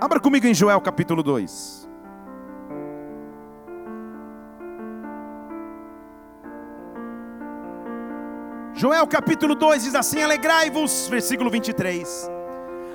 Abra comigo em Joel capítulo 2. Joel capítulo 2 diz assim: Alegrai-vos, versículo 23.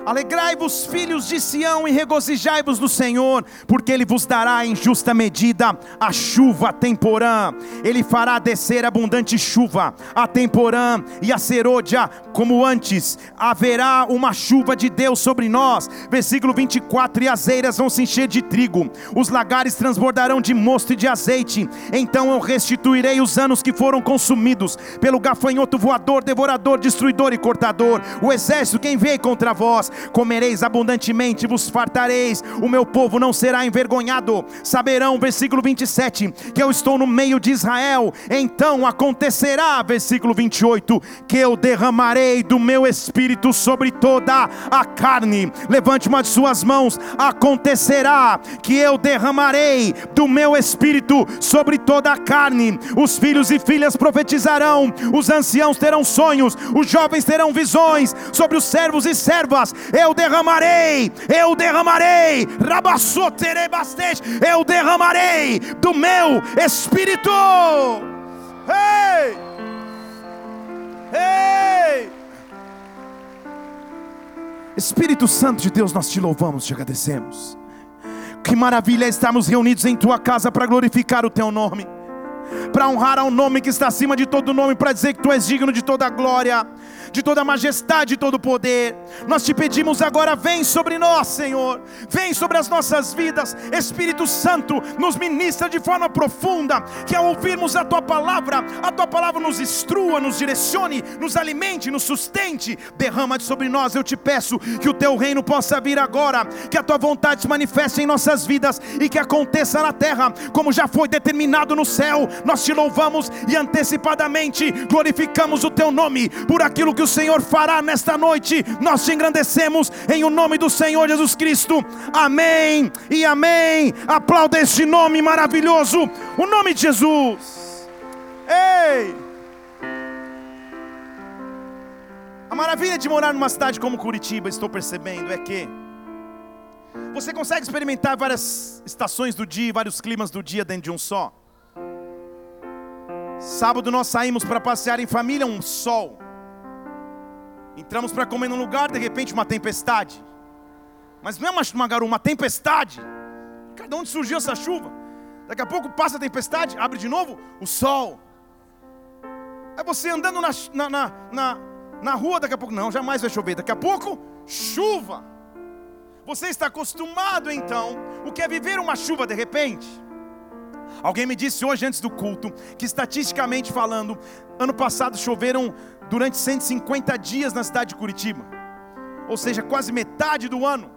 Alegrai-vos, filhos de Sião, e regozijai-vos no Senhor, porque Ele vos dará em justa medida a chuva temporã. Ele fará descer abundante chuva, a temporã e a serôdia, como antes. Haverá uma chuva de Deus sobre nós. Versículo 24: E as eiras vão se encher de trigo, os lagares transbordarão de mosto e de azeite. Então eu restituirei os anos que foram consumidos pelo gafanhoto voador, devorador, destruidor e cortador. O exército, quem veio contra vós, comereis abundantemente, vos fartareis, o meu povo não será envergonhado. Saberão, versículo 27, que eu estou no meio de Israel. Então acontecerá, versículo 28, que eu derramarei do meu espírito sobre toda a carne. Levante uma de suas mãos, acontecerá que eu derramarei do meu espírito sobre toda a carne. Os filhos e filhas profetizarão, os anciãos terão sonhos, os jovens terão visões, sobre os servos e servas eu derramarei, eu derramarei, rabassoterebastej, eu derramarei do meu espírito. Ei! Ei! Espírito Santo de Deus, nós te louvamos, te agradecemos. Que maravilha estarmos reunidos em tua casa para glorificar o teu nome, para honrar ao nome que está acima de todo nome, para dizer que tu és digno de toda glória de toda majestade e todo poder. Nós te pedimos agora, vem sobre nós, Senhor, vem sobre as nossas vidas, Espírito Santo, nos ministra de forma profunda, que ao ouvirmos a tua palavra, a tua palavra nos instrua, nos direcione, nos alimente, nos sustente, derrama sobre nós, eu te peço que o teu reino possa vir agora, que a tua vontade se manifeste em nossas vidas e que aconteça na terra, como já foi determinado no céu. Nós te louvamos e antecipadamente glorificamos o teu nome por aquilo que o Senhor fará nesta noite. Nós te engrandecemos em o nome do Senhor Jesus Cristo. Amém e amém. Aplauda este nome maravilhoso, o nome de Jesus. Ei! A maravilha de morar numa cidade como Curitiba, estou percebendo, é que você consegue experimentar várias estações do dia, vários climas do dia dentro de um só. Sábado nós saímos para passear em família, um sol. Entramos para comer num lugar, de repente uma tempestade. Mas não é uma garoa, uma tempestade. Cada onde surgiu essa chuva? Daqui a pouco passa a tempestade, abre de novo o sol. Aí você andando na, na, na, na, na rua, daqui a pouco, não, jamais vai chover. Daqui a pouco, chuva. Você está acostumado então, o que é viver uma chuva de repente? Alguém me disse hoje antes do culto que estatisticamente falando, ano passado choveram durante 150 dias na cidade de Curitiba, ou seja, quase metade do ano.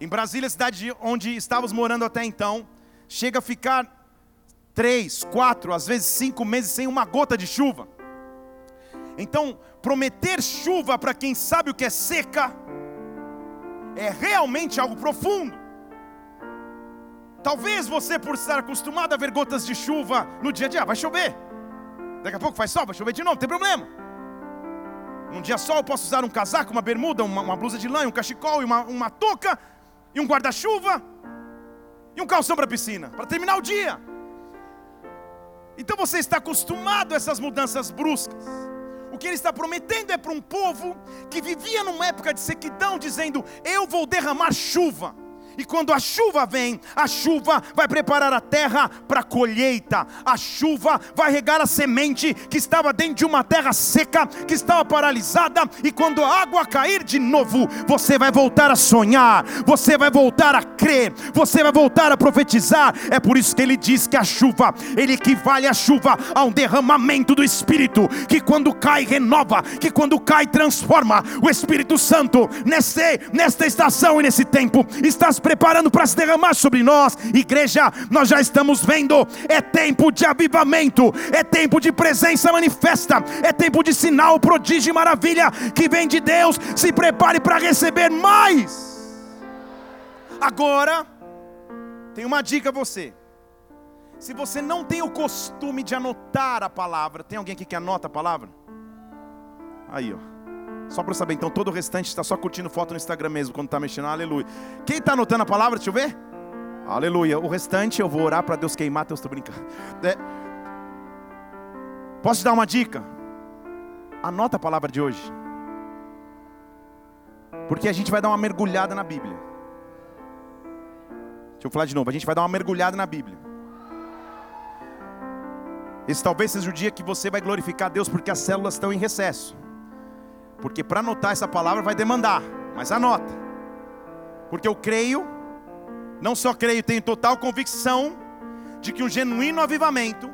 Em Brasília, cidade onde estávamos morando até então, chega a ficar três, quatro, às vezes cinco meses sem uma gota de chuva. Então, prometer chuva para quem sabe o que é seca é realmente algo profundo. Talvez você, por estar acostumado a ver gotas de chuva no dia a dia, vai chover. Daqui a pouco faz sol, vai chover de novo, não tem problema. Num dia sol eu posso usar um casaco, uma bermuda, uma, uma blusa de lã, um cachecol e uma, uma touca, e um guarda-chuva, e um calção para a piscina, para terminar o dia. Então você está acostumado a essas mudanças bruscas. O que ele está prometendo é para um povo que vivia numa época de sequidão, dizendo: Eu vou derramar chuva. E quando a chuva vem, a chuva vai preparar a terra para a colheita. A chuva vai regar a semente que estava dentro de uma terra seca, que estava paralisada. E quando a água cair de novo, você vai voltar a sonhar, você vai voltar a crer, você vai voltar a profetizar. É por isso que ele diz que a chuva, ele equivale a chuva a um derramamento do Espírito, que quando cai renova, que quando cai transforma. O Espírito Santo, neste, nesta estação e nesse tempo, está preparando para se derramar sobre nós. Igreja, nós já estamos vendo, é tempo de avivamento, é tempo de presença manifesta, é tempo de sinal, prodígio e maravilha que vem de Deus. Se prepare para receber mais. Agora, tem uma dica a você. Se você não tem o costume de anotar a palavra, tem alguém aqui que anota a palavra? Aí, ó. Só para saber, então todo o restante está só curtindo foto no Instagram mesmo quando está mexendo. Aleluia. Quem está anotando a palavra? Deixa eu ver. Aleluia. O restante eu vou orar para Deus queimar. Deus, estou brincando. É. Posso te dar uma dica? Anota a palavra de hoje. Porque a gente vai dar uma mergulhada na Bíblia. Deixa eu falar de novo. A gente vai dar uma mergulhada na Bíblia. Esse talvez seja o dia que você vai glorificar Deus porque as células estão em recesso. Porque para anotar essa palavra vai demandar, mas anota. Porque eu creio, não só creio, tenho total convicção de que um genuíno avivamento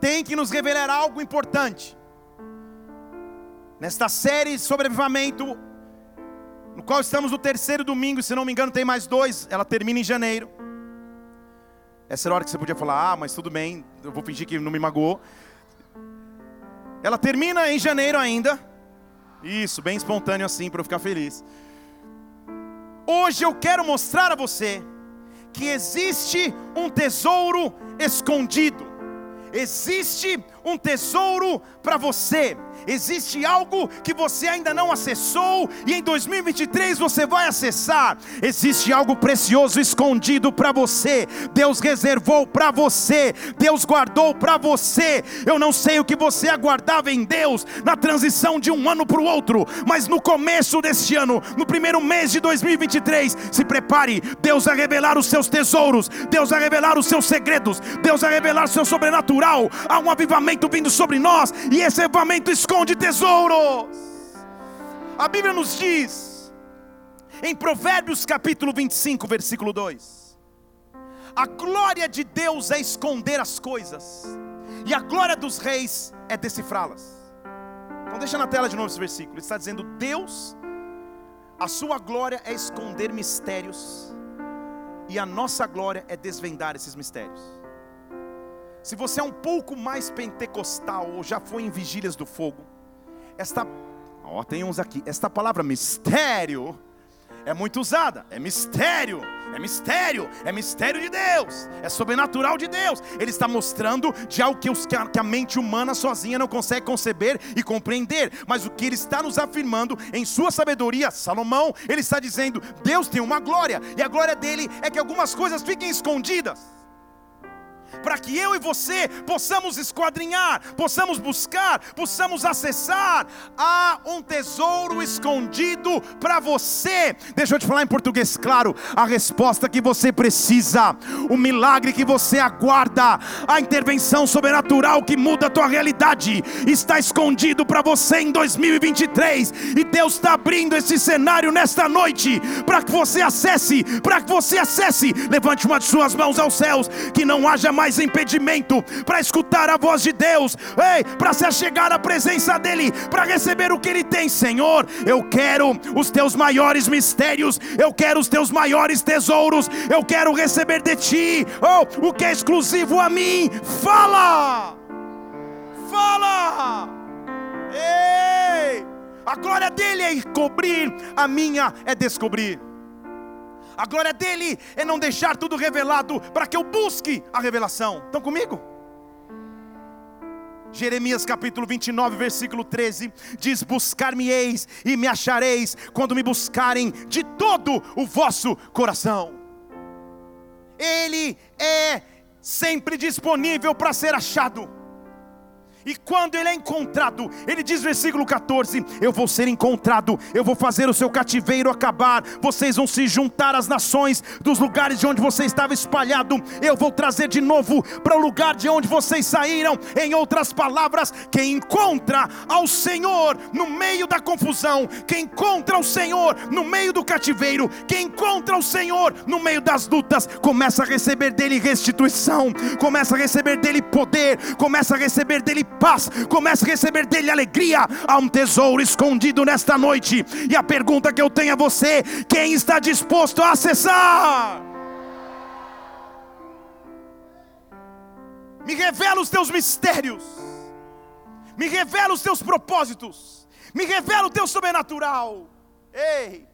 tem que nos revelar algo importante. Nesta série sobre avivamento, no qual estamos no terceiro domingo, se não me engano, tem mais dois, ela termina em janeiro. Essa era a hora que você podia falar, ah, mas tudo bem, eu vou fingir que não me magoou. Ela termina em janeiro ainda. Isso, bem espontâneo assim, para eu ficar feliz. Hoje eu quero mostrar a você que existe um tesouro escondido. Existe um tesouro para você. Existe algo que você ainda não acessou e em 2023 você vai acessar. Existe algo precioso escondido para você. Deus reservou para você. Deus guardou para você. Eu não sei o que você aguardava em Deus na transição de um ano para o outro, mas no começo deste ano, no primeiro mês de 2023, se prepare. Deus vai revelar os seus tesouros. Deus vai revelar os seus segredos. Deus vai revelar o seu sobrenatural. Há um avivamento vindo sobre nós e esse avivamento esconde tesouros. A Bíblia nos diz, em Provérbios capítulo 25, versículo 2: A glória de Deus é esconder as coisas, e a glória dos reis é decifrá-las. Então, deixa na tela de novo esse versículo. Ele está dizendo: Deus, a sua glória é esconder mistérios, e a nossa glória é desvendar esses mistérios. Se você é um pouco mais pentecostal ou já foi em vigílias do fogo, esta, ó, tem uns aqui, esta palavra mistério é muito usada, é mistério, é mistério, é mistério de Deus, é sobrenatural de Deus. Ele está mostrando de algo que, os, que, a, mente humana sozinha não consegue conceber e compreender, mas o que ele está nos afirmando em sua sabedoria, Salomão, ele está dizendo: Deus tem uma glória, e a glória dele é que algumas coisas fiquem escondidas para que eu e você possamos esquadrinhar, possamos buscar, possamos acessar. Há um tesouro escondido para você. Deixa eu te falar em português claro: a resposta que você precisa, o milagre que você aguarda, a intervenção sobrenatural que muda a tua realidade, está escondido para você em 2023. E Deus está abrindo esse cenário nesta noite para que você acesse, para que você acesse. Levante uma de suas mãos aos céus, que não haja mais mais impedimento para escutar a voz de Deus, ei, para se achegar à presença dEle, para receber o que Ele tem, Senhor. Eu quero os teus maiores mistérios, eu quero os teus maiores tesouros, eu quero receber de Ti, oh, o que é exclusivo a mim. Fala, fala, ei, a glória dele é cobrir, a minha é descobrir. A glória dele é não deixar tudo revelado para que eu busque a revelação. Estão comigo? Jeremias capítulo 29, versículo 13 diz: Buscar-me-eis e me achareis quando me buscarem de todo o vosso coração. Ele é sempre disponível para ser achado. E quando ele é encontrado, ele diz versículo 14: Eu vou ser encontrado, eu vou fazer o seu cativeiro acabar, vocês vão se juntar às nações dos lugares de onde você estava espalhado, eu vou trazer de novo para o lugar de onde vocês saíram. Em outras palavras, quem encontra ao Senhor no meio da confusão, quem encontra o Senhor no meio do cativeiro, quem encontra o Senhor no meio das lutas, começa a receber dele restituição, começa a receber dele poder, começa a receber dele paz, comece a receber dele alegria. Há um tesouro escondido nesta noite. E a pergunta que eu tenho a você: quem está disposto a acessar? Me revela os teus mistérios, me revela os teus propósitos, me revela o teu sobrenatural. Ei,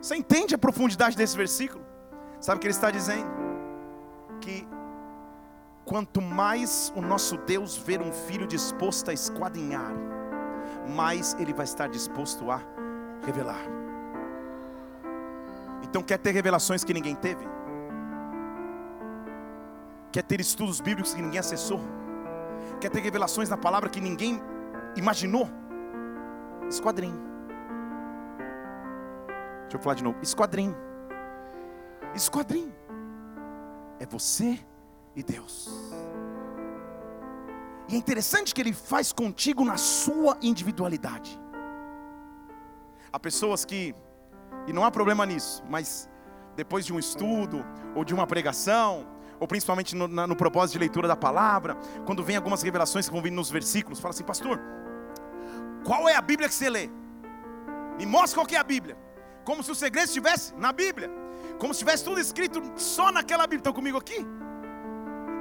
você entende a profundidade desse versículo? Sabe o que ele está dizendo? Que Quanto mais o nosso Deus ver um filho disposto a esquadrinhar, mais Ele vai estar disposto a revelar. Então, quer ter revelações que ninguém teve? Quer ter estudos bíblicos que ninguém acessou? Quer ter revelações na palavra que ninguém imaginou? Esquadrinho. Deixa eu falar de novo. Esquadrinho. Esquadrinho. É você e Deus. E é interessante que Ele faz contigo na sua individualidade. Há pessoas que, e não há problema nisso, mas depois de um estudo, ou de uma pregação, ou principalmente no, no, propósito de leitura da palavra, quando vem algumas revelações que vão vir nos versículos, fala assim, pastor, qual é a Bíblia que você lê? Me mostra qual é a Bíblia. Como se o segredo estivesse na Bíblia. Como se tivesse tudo escrito só naquela Bíblia. Estão comigo aqui?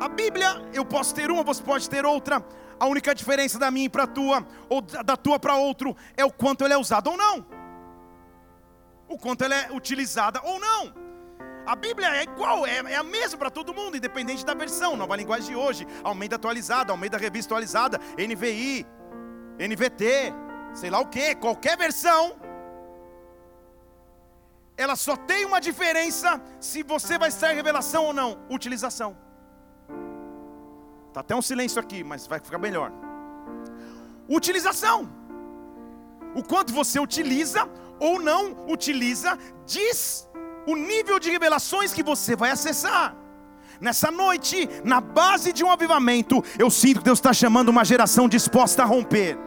A Bíblia, eu posso ter uma, você pode ter outra. A única diferença da minha para a tua, ou da tua para outro, é o quanto ela é usada ou não. O quanto ela é utilizada ou não. A Bíblia é igual, é, é a mesma para todo mundo, independente da versão. Nova linguagem de hoje, Almeida atualizada, Almeida revista atualizada, NVI, NVT, sei lá o que, qualquer versão, ela só tem uma diferença se você vai estar em revelação ou não: utilização. Está até um silêncio aqui, mas vai ficar melhor. Utilização. O quanto você utiliza ou não utiliza, diz o nível de revelações que você vai acessar. Nessa noite, na base de um avivamento, eu sinto que Deus está chamando uma geração disposta a romper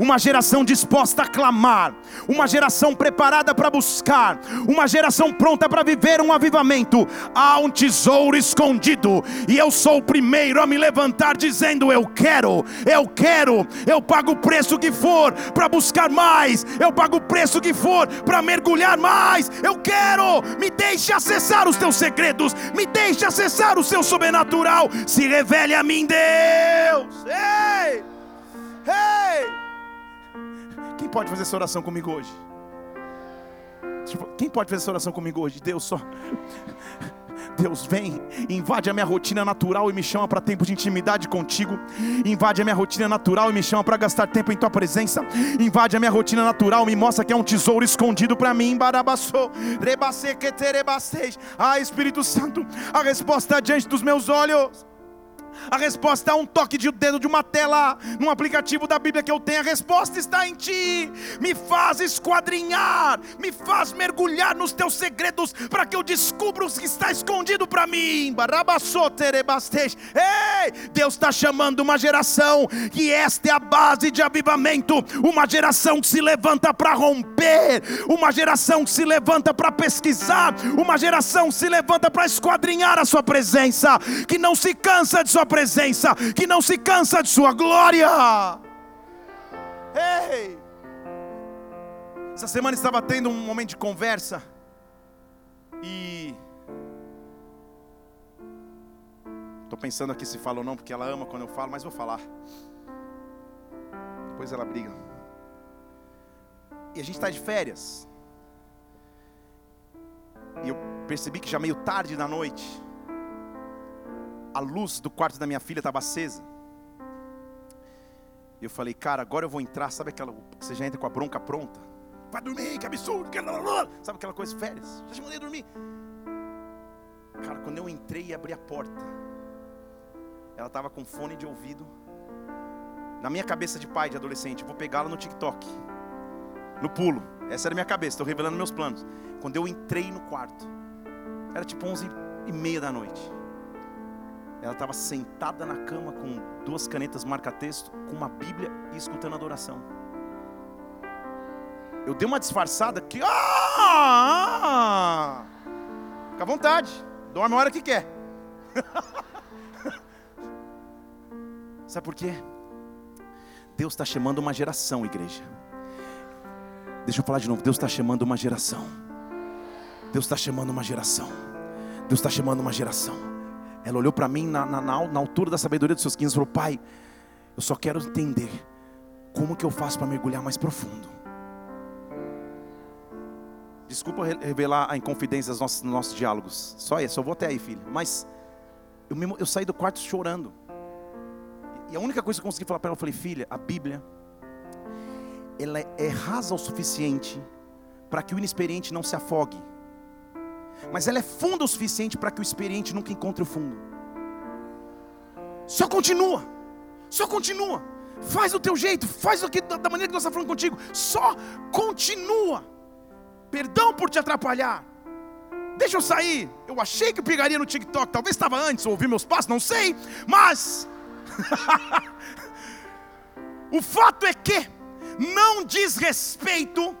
uma geração disposta a clamar, uma geração preparada para buscar, uma geração pronta para viver um avivamento. Há um tesouro escondido, e eu sou o primeiro a me levantar dizendo: Eu quero, eu quero, eu pago o preço que for para buscar mais, eu pago o preço que for para mergulhar mais. Eu quero, me deixe acessar os teus segredos, me deixe acessar o seu sobrenatural. Se revele a mim, Deus. Ei! Ei! Quem pode fazer essa oração comigo hoje? Tipo, quem pode fazer essa oração comigo hoje? Deus só. Deus vem, invade a minha rotina natural e me chama para tempo de intimidade contigo. Invade a minha rotina natural e me chama para gastar tempo em tua presença. Invade a minha rotina natural, me mostra que é um tesouro escondido para mim. Ah, Espírito Santo, a resposta é diante dos meus olhos. A resposta é um toque de dedo de uma tela, num aplicativo da Bíblia que eu tenho. A resposta está em ti. Me faz esquadrinhar, me faz mergulhar nos teus segredos, para que eu descubra o que está escondido para mim. Ei, Deus está chamando uma geração que esta é a base de avivamento, uma geração que se levanta para romper, uma geração que se levanta para pesquisar, uma geração que se levanta para esquadrinhar a sua presença, que não se cansa de sua presença, que não se cansa de Sua glória. Ei! Essa semana estava tendo um momento de conversa e estou pensando aqui se falo ou não, porque ela ama quando eu falo, mas vou falar. Depois ela briga. E a gente está de férias. E eu percebi que já meio tarde da noite a luz do quarto da minha filha estava acesa. E eu falei, cara, agora eu vou entrar. Sabe aquela que você já entra com a bronca pronta? Vai dormir, que absurdo. Que... Sabe aquela coisa, férias? Já te mandei dormir. Cara, quando eu entrei e abri a porta, ela estava com fone de ouvido. Na minha cabeça de pai, de adolescente, vou pegá-la no TikTok. No pulo. Essa era a minha cabeça, estou revelando meus planos. Quando eu entrei no quarto, era tipo 11 e meia da noite. Ela estava sentada na cama com duas canetas marca-texto, com uma Bíblia e escutando adoração. Eu dei uma disfarçada que. Ah! Fica à vontade, dorme a hora que quer. Sabe por quê? Deus está chamando uma geração, igreja. Deixa eu falar de novo. Deus está chamando uma geração. Deus está chamando uma geração. Deus está chamando uma geração. Ela olhou para mim na, na, na, altura da sabedoria dos seus 15 e falou: Pai, eu só quero entender como que eu faço para mergulhar mais profundo. Desculpa revelar a inconfidência dos nossos, dos nossos diálogos. Só isso, eu vou até aí, filho. Mas eu, mesmo, eu saí do quarto chorando. E a única coisa que eu consegui falar para ela, eu falei, filha, a Bíblia ela é rasa o suficiente para que o inexperiente não se afogue, mas ela é funda o suficiente para que o experiente nunca encontre o fundo. Só continua, só continua, faz do teu jeito, faz do que, da maneira que nós estamos falando contigo, só continua. Perdão por te atrapalhar. Deixa eu sair. Eu achei que pegaria no TikTok, talvez estava antes, ou ouvi meus passos, não sei, mas o fato é que não diz respeito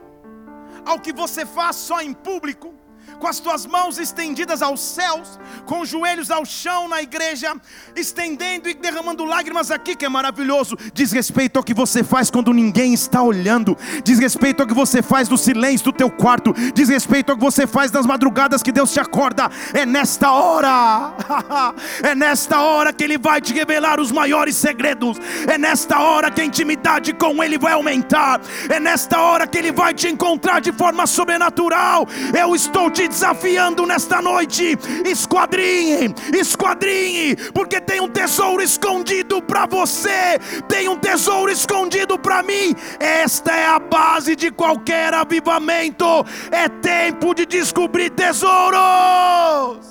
ao que você faz só em público, com as tuas mãos estendidas aos céus, com os joelhos ao chão na igreja, estendendo e derramando lágrimas aqui, que é maravilhoso. Diz respeito ao que você faz quando ninguém está olhando, diz respeito ao que você faz no silêncio do teu quarto, diz respeito ao que você faz nas madrugadas que Deus te acorda. É nesta hora, é nesta hora que Ele vai te revelar os maiores segredos, é nesta hora que a intimidade com Ele vai aumentar, é nesta hora que Ele vai te encontrar de forma sobrenatural. Eu estou te desafiando nesta noite. Esquadrinhe, esquadrinhe, porque tem um tesouro escondido para você, tem um tesouro escondido para mim. Esta é a base de qualquer avivamento. É tempo de descobrir tesouros.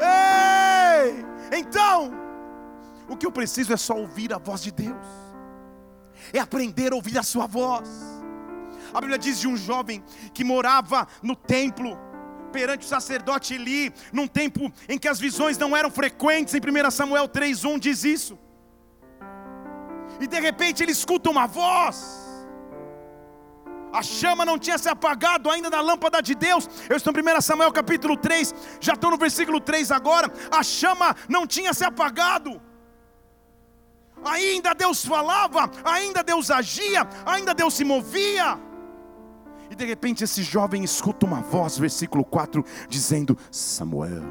Ei! Então, o que eu preciso é só ouvir a voz de Deus, é aprender a ouvir a Sua voz. A Bíblia diz de um jovem que morava no templo, perante o sacerdote Eli, num tempo em que as visões não eram frequentes, em 1 Samuel 3:1 diz isso. E de repente ele escuta uma voz. A chama não tinha se apagado ainda da lâmpada de Deus. Eu estou em 1 Samuel capítulo 3, já estou no versículo 3 agora. A chama não tinha se apagado. Ainda Deus falava, ainda Deus agia, ainda Deus se movia. E de repente esse jovem escuta uma voz, versículo 4, dizendo: Samuel,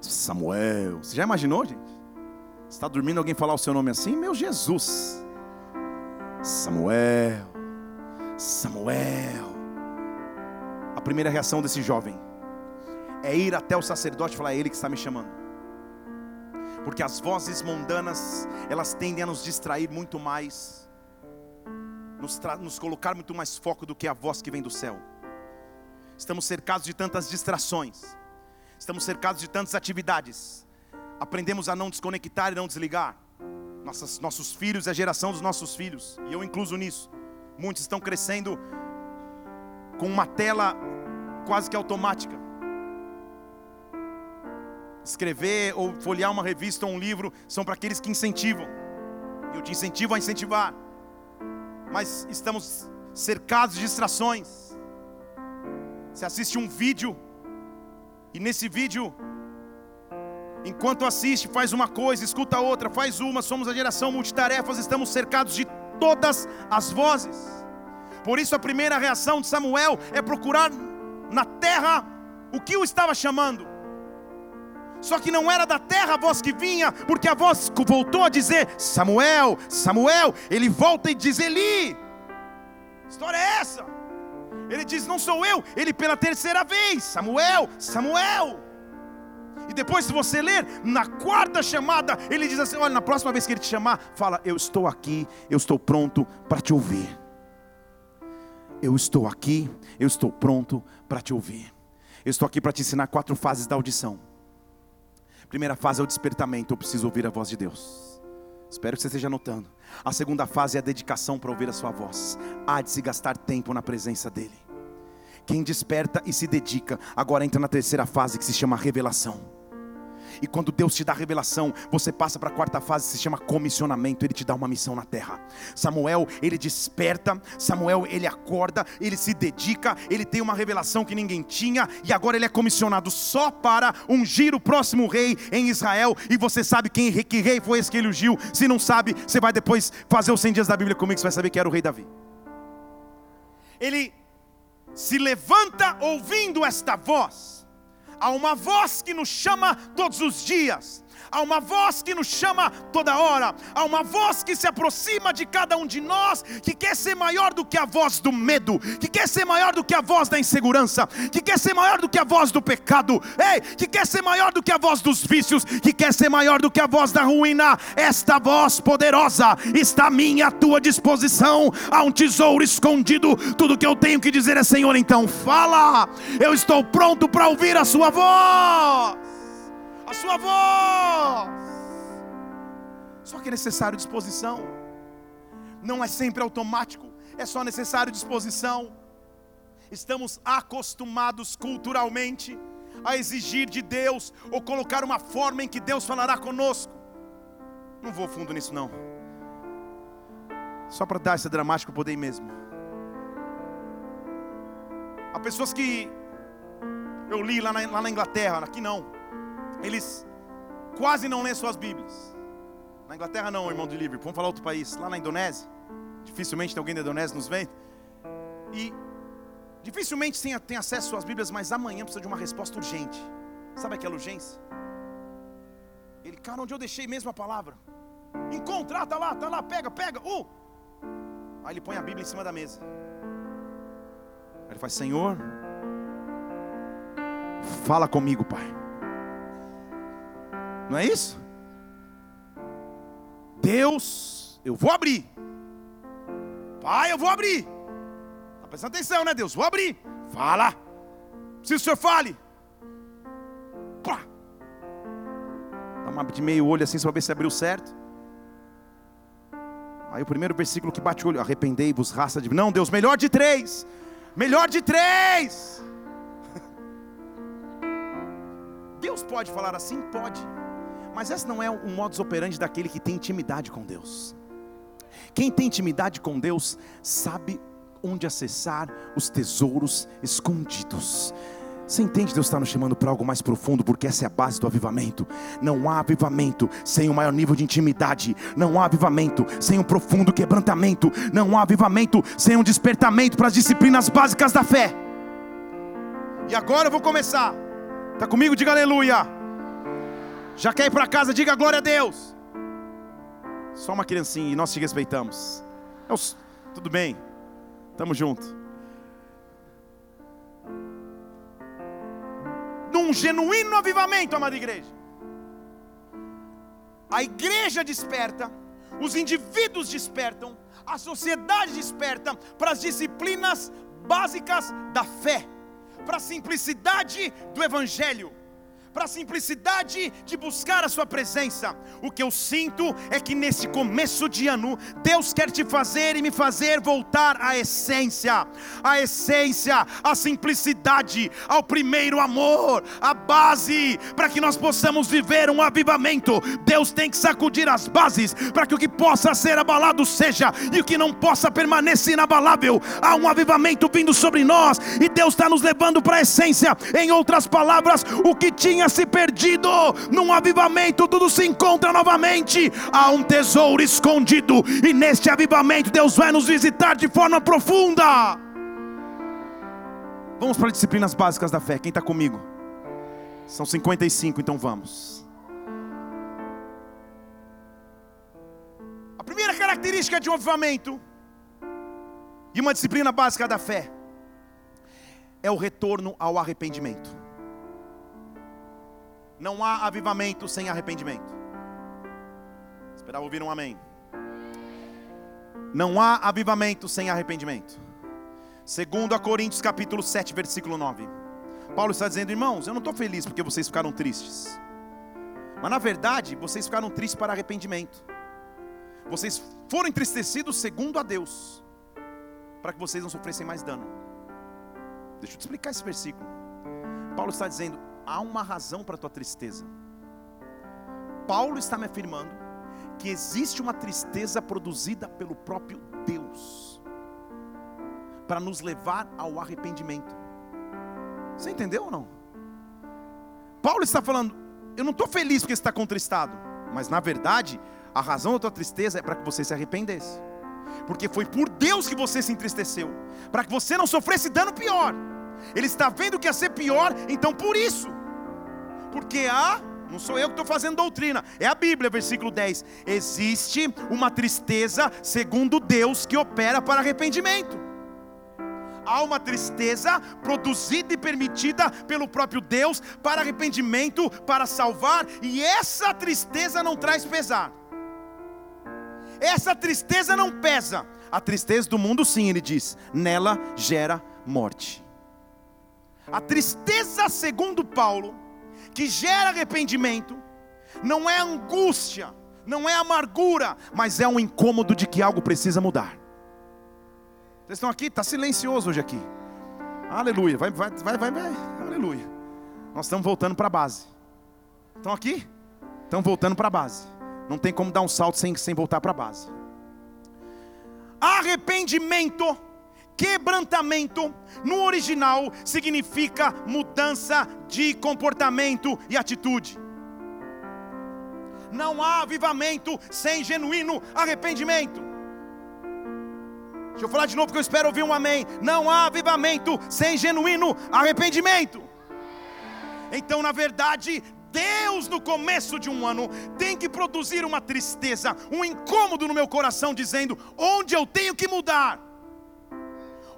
Samuel. Você já imaginou, gente? Está dormindo alguém falar o seu nome assim? Meu Jesus, Samuel, Samuel. A primeira reação desse jovem é ir até o sacerdote e falar: É ele que está me chamando. Porque as vozes mundanas, elas tendem a nos distrair muito mais nos, nos colocar muito mais foco do que a voz que vem do céu. Estamos cercados de tantas distrações, estamos cercados de tantas atividades. Aprendemos a não desconectar e não desligar. Nossas, nossos filhos e a geração dos nossos filhos, e eu incluso nisso. Muitos estão crescendo com uma tela quase que automática. Escrever ou folhear uma revista ou um livro são para aqueles que incentivam. Eu te incentivo a incentivar mas estamos cercados de distrações. Você assiste um vídeo, e nesse vídeo, enquanto assiste, faz uma coisa, escuta outra, faz uma, somos a geração multitarefas, estamos cercados de todas as vozes. Por isso, a primeira reação de Samuel é procurar na terra o que o estava chamando. Só que não era da terra a voz que vinha, porque a voz voltou a dizer: Samuel, Samuel. Ele volta e diz: Eli. História é essa? Ele diz: Não sou eu. Ele pela terceira vez: Samuel, Samuel. E depois, se você ler, na quarta chamada, ele diz assim: Olha, na próxima vez que ele te chamar, fala: Eu estou aqui, eu estou pronto para te ouvir. Eu estou aqui, eu estou pronto para te ouvir. Eu estou aqui para te ensinar quatro fases da audição. Primeira fase é o despertamento, eu preciso ouvir a voz de Deus. Espero que você esteja notando. A segunda fase é a dedicação para ouvir a sua voz. Há de se gastar tempo na presença dEle. Quem desperta e se dedica, agora entra na terceira fase que se chama revelação. E quando Deus te dá revelação, você passa para a quarta fase, se chama comissionamento. Ele te dá uma missão na terra. Samuel, ele desperta. Samuel, ele acorda. Ele se dedica. Ele tem uma revelação que ninguém tinha. E agora ele é comissionado só para ungir o próximo rei em Israel. E você sabe quem que rei foi esse que ele ungiu. Se não sabe, você vai depois fazer os 100 dias da Bíblia comigo. Você vai saber que era o rei Davi. Ele se levanta ouvindo esta voz Há uma voz que nos chama todos os dias. Há uma voz que nos chama toda hora, há uma voz que se aproxima de cada um de nós, que quer ser maior do que a voz do medo, que quer ser maior do que a voz da insegurança, que quer ser maior do que a voz do pecado, ei, que quer ser maior do que a voz dos vícios, que quer ser maior do que a voz da ruína. Esta voz poderosa está à minha à tua disposição. Há um tesouro escondido. Tudo que eu tenho que dizer é: Senhor, então fala. Eu estou pronto para ouvir a sua voz a sua voz. Só que é necessário disposição. Não é sempre automático, é só necessário disposição. Estamos acostumados culturalmente a exigir de Deus ou colocar uma forma em que Deus falará conosco. Não vou fundo nisso não. Só para dar esse dramático poder mesmo. Há pessoas que eu li lá na, lá na Inglaterra, aqui não eles quase não lêem suas Bíblias. Na Inglaterra não, irmão de livre. Vamos falar outro país. Lá na Indonésia, dificilmente tem alguém da Indonésia nos vendo. E dificilmente tem, tem acesso às Bíblias, mas amanhã precisa de uma resposta urgente. Sabe aquela urgência? Ele, cara, onde eu deixei mesmo a palavra? Encontrar, tá lá, tá lá, pega, pega. Uh! Aí ele põe a Bíblia em cima da mesa. Aí ele faz, Senhor, fala comigo, Pai. Não é isso? Deus, eu vou abrir. Pai, eu vou abrir. Está prestando atenção, né, Deus? Vou abrir. Fala. Se o senhor fale. Pá. Dá uma de meio olho assim para ver se abriu certo. Aí o primeiro versículo que bate o olho: Arrependei-vos, raça de. Não, Deus, melhor de três. Melhor de três. Deus pode falar assim? Pode. Mas esse não é o modus operandi daquele que tem intimidade com Deus. Quem tem intimidade com Deus sabe onde acessar os tesouros escondidos. Você entende? Deus está nos chamando para algo mais profundo, porque essa é a base do avivamento. Não há avivamento sem um maior nível de intimidade. Não há avivamento sem um profundo quebrantamento. Não há avivamento sem um despertamento para as disciplinas básicas da fé. E agora eu vou começar. Está comigo? Diga aleluia. Já quer ir para casa, diga glória a Deus. Só uma criancinha e nós te respeitamos. É tudo bem, estamos juntos. Num genuíno avivamento, amada igreja. A igreja desperta, os indivíduos despertam, a sociedade desperta para as disciplinas básicas da fé, para a simplicidade do Evangelho para a simplicidade de buscar a Sua presença. O que eu sinto é que nesse começo de ano, Deus quer te fazer e me fazer voltar à essência, à essência, à simplicidade, ao primeiro amor, à base, para que nós possamos viver um avivamento. Deus tem que sacudir as bases para que o que possa ser abalado seja e o que não possa permanecer inabalável. Há um avivamento vindo sobre nós e Deus está nos levando para a essência. Em outras palavras, o que tinha tinha se perdido, num avivamento tudo se encontra novamente. Há um tesouro escondido, e neste avivamento Deus vai nos visitar de forma profunda. Vamos para as disciplinas básicas da fé. Quem está comigo? São 55, então vamos. A primeira característica de um avivamento e uma disciplina básica da fé é o retorno ao arrependimento. Não há avivamento sem arrependimento. Esperava ouvir um amém. Não há avivamento sem arrependimento. Segundo a Coríntios capítulo 7, versículo 9. Paulo está dizendo, irmãos, eu não estou feliz porque vocês ficaram tristes. Mas na verdade, vocês ficaram tristes para arrependimento. Vocês foram entristecidos segundo a Deus, para que vocês não sofressem mais dano. Deixa eu te explicar esse versículo. Paulo está dizendo: há uma razão para a tua tristeza. Paulo está me afirmando que existe uma tristeza produzida pelo próprio Deus para nos levar ao arrependimento. Você entendeu ou não? Paulo está falando, eu não estou feliz porque você está contristado, mas na verdade, a razão da tua tristeza é para que você se arrependesse, porque foi por Deus que você se entristeceu, para que você não sofresse dano pior. Ele está vendo que ia ser pior, então por isso porque há Não sou eu que estou fazendo doutrina, é a Bíblia, versículo 10. Existe uma tristeza segundo Deus que opera para arrependimento. Há uma tristeza produzida e permitida pelo próprio Deus para arrependimento, para salvar, e essa tristeza não traz pesar. Essa tristeza não pesa. A tristeza do mundo, sim, ele diz, nela gera morte. A tristeza, segundo Paulo, que gera arrependimento, não é angústia, não é amargura, mas é um incômodo de que algo precisa mudar. Vocês estão aqui? Está silencioso hoje aqui. Aleluia. Vai, vai, vai, vai, vai. Aleluia. Nós estamos voltando para a base. Estão aqui? Estão voltando para a base. Não tem como dar um salto sem, sem voltar para a base. Arrependimento quebrantamento, no original, significa mudança de comportamento e atitude. Não há avivamento sem genuíno arrependimento. Deixa eu falar de novo que eu espero ouvir um amém. Não há avivamento sem genuíno arrependimento. Então, na verdade, Deus no começo de um ano tem que produzir uma tristeza, um incômodo no meu coração, dizendo onde eu tenho que mudar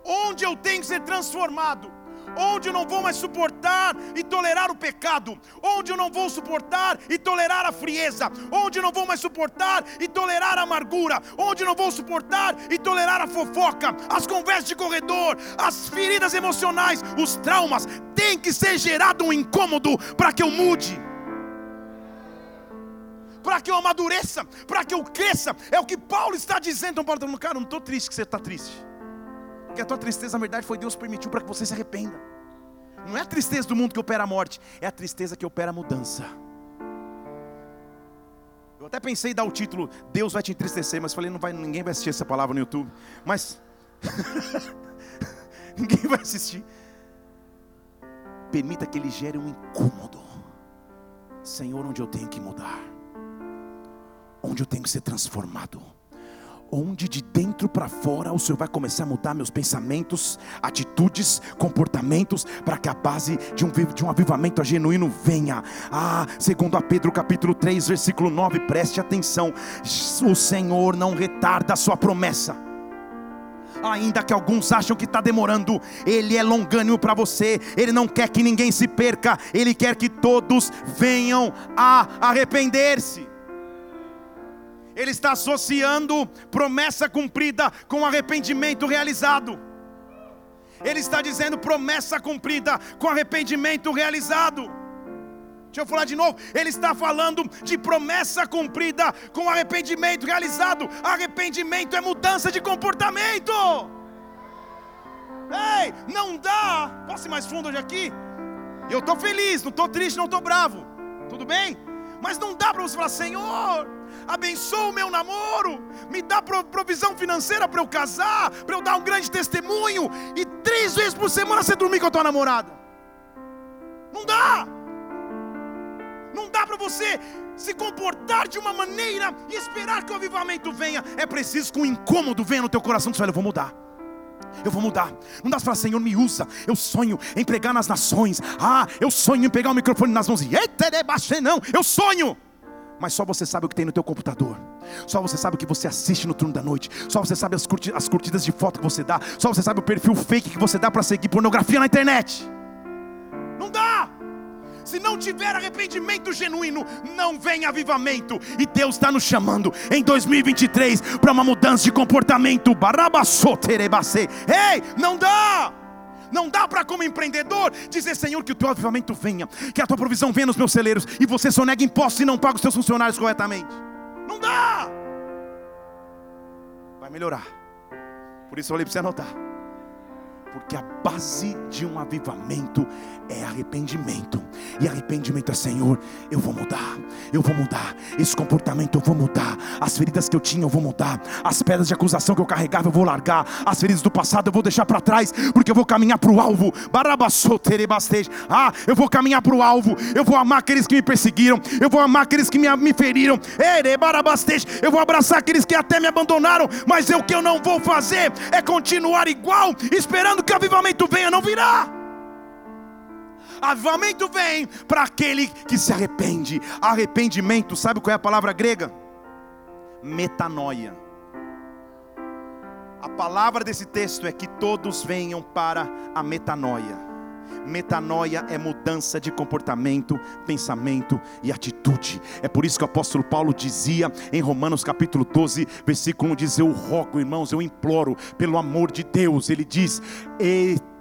onde eu tenho que ser transformado, onde eu não vou mais suportar e tolerar o pecado, onde eu não vou suportar e tolerar a frieza, onde eu não vou mais suportar e tolerar a amargura, onde eu não vou suportar e tolerar a fofoca, as conversas de corredor, as feridas emocionais, os traumas, tem que ser gerado um incômodo para que eu mude. Para que eu amadureça, para que eu cresça, é o que Paulo está dizendo. Então, Paulo está falando, cara, não estou triste que você está triste. Porque a tua tristeza, na verdade, foi Deus permitiu para que você se arrependa. Não é a tristeza do mundo que opera a morte, é a tristeza que opera a mudança. Eu até pensei em dar o título Deus vai te entristecer, mas falei, não vai, ninguém vai assistir essa palavra no YouTube. Mas ninguém vai assistir. Permita que ele gere um incômodo. Senhor, onde eu tenho que mudar? Onde eu tenho que ser transformado? Onde de dentro para fora o Senhor vai começar a mudar meus pensamentos, atitudes, comportamentos, para que a base de um, de um avivamento genuíno venha. Ah, segundo a Pedro capítulo 3, versículo 9, preste atenção: o Senhor não retarda a sua promessa. Ainda que alguns acham que está demorando, Ele é longânimo para você, Ele não quer que ninguém se perca, Ele quer que todos venham a arrepender-se. Ele está associando promessa cumprida com arrependimento realizado. Ele está dizendo promessa cumprida com arrependimento realizado. Deixa eu falar de novo. Ele está falando de promessa cumprida com arrependimento realizado. Arrependimento é mudança de comportamento. Ei, não dá. Posso ir mais fundo hoje aqui? Eu estou feliz, não estou triste, não estou bravo. Tudo bem? Mas não dá para você falar, Senhor, abençoa o meu namoro, me dá provisão financeira para eu casar, para eu dar um grande testemunho, e três vezes por semana você dormir com a tua namorada. Não dá. Não dá para você se comportar de uma maneira e esperar que o avivamento venha. É preciso que um incômodo venha no teu coração. Fala, eu vou mudar. Eu vou mudar. Não dá para falar, Senhor, me usa. Eu sonho em pregar nas nações. Ah, eu sonho em pegar o microfone nas mãos e eita, não. Eu sonho mas só você sabe o que tem no teu computador. Só você sabe o que você assiste no turno da noite. Só você sabe as, curti as curtidas de foto que você dá. Só você sabe o perfil fake que você dá para seguir pornografia na internet. Não dá. Se não tiver arrependimento genuíno, não vem avivamento. E Deus está nos chamando em 2023 para uma mudança de comportamento. Ei, não dá. Não dá para, como empreendedor, dizer: Senhor, que o teu avivamento venha, que a tua provisão venha nos meus celeiros, e você só nega impostos e não paga os teus funcionários corretamente. Não dá. Vai melhorar. Por isso eu falei para você anotar. Porque a base de um avivamento é arrependimento. E arrependimento é Senhor, eu vou mudar. Eu vou mudar. Esse comportamento eu vou mudar. As feridas que eu tinha eu vou mudar. As pedras de acusação que eu carregava eu vou largar. As feridas do passado eu vou deixar para trás, porque eu vou caminhar para o alvo. Ah, eu vou caminhar para o alvo. Eu vou amar aqueles que me perseguiram. Eu vou amar aqueles que me, me feriram. Eu vou abraçar aqueles que até me abandonaram, mas o que eu não vou fazer é continuar igual, esperando que avivamento venha, não virá. Avivamento vem para aquele que se arrepende. Arrependimento, sabe qual é a palavra grega? Metanoia. A palavra desse texto é que todos venham para a metanoia. Metanoia é mudança de comportamento, pensamento e atitude. É por isso que o apóstolo Paulo dizia em Romanos capítulo 12, versículo 1: diz: Eu rogo, irmãos, eu imploro, pelo amor de Deus. Ele diz: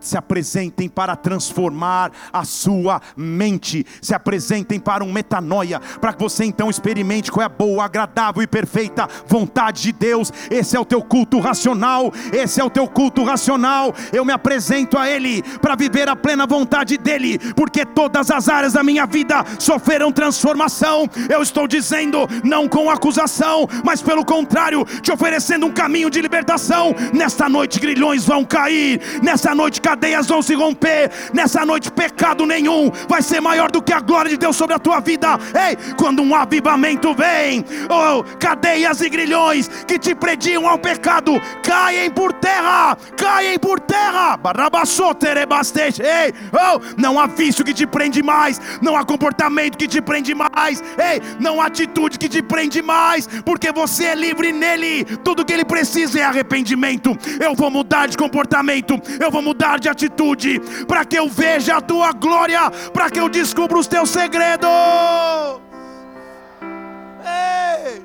se apresentem para transformar a sua mente, se apresentem para um metanoia, para que você então experimente qual é a boa, agradável e perfeita vontade de Deus. Esse é o teu culto racional, esse é o teu culto racional. Eu me apresento a Ele para viver a plena vontade dEle, porque todas as áreas da minha vida sofreram transformação. Eu estou dizendo, não com acusação, mas pelo contrário, te oferecendo um caminho de libertação. Nesta noite, grilhões vão cair, nesta noite, cadeias vão se romper. Nessa noite, pecado nenhum vai ser maior do que a glória de Deus sobre a tua vida. Ei, quando um avivamento vem, oh, cadeias e grilhões que te prediam ao pecado caem por terra, caem por terra. Ei, oh, não há vício que te prende mais, não há comportamento que te prende mais, ei, não há atitude que te prende mais, porque você é livre nele. Tudo que ele precisa é arrependimento. Eu vou mudar de comportamento, eu vou mudar de atitude, para que eu veja a tua glória, para que eu descubra os teus segredos. Ei!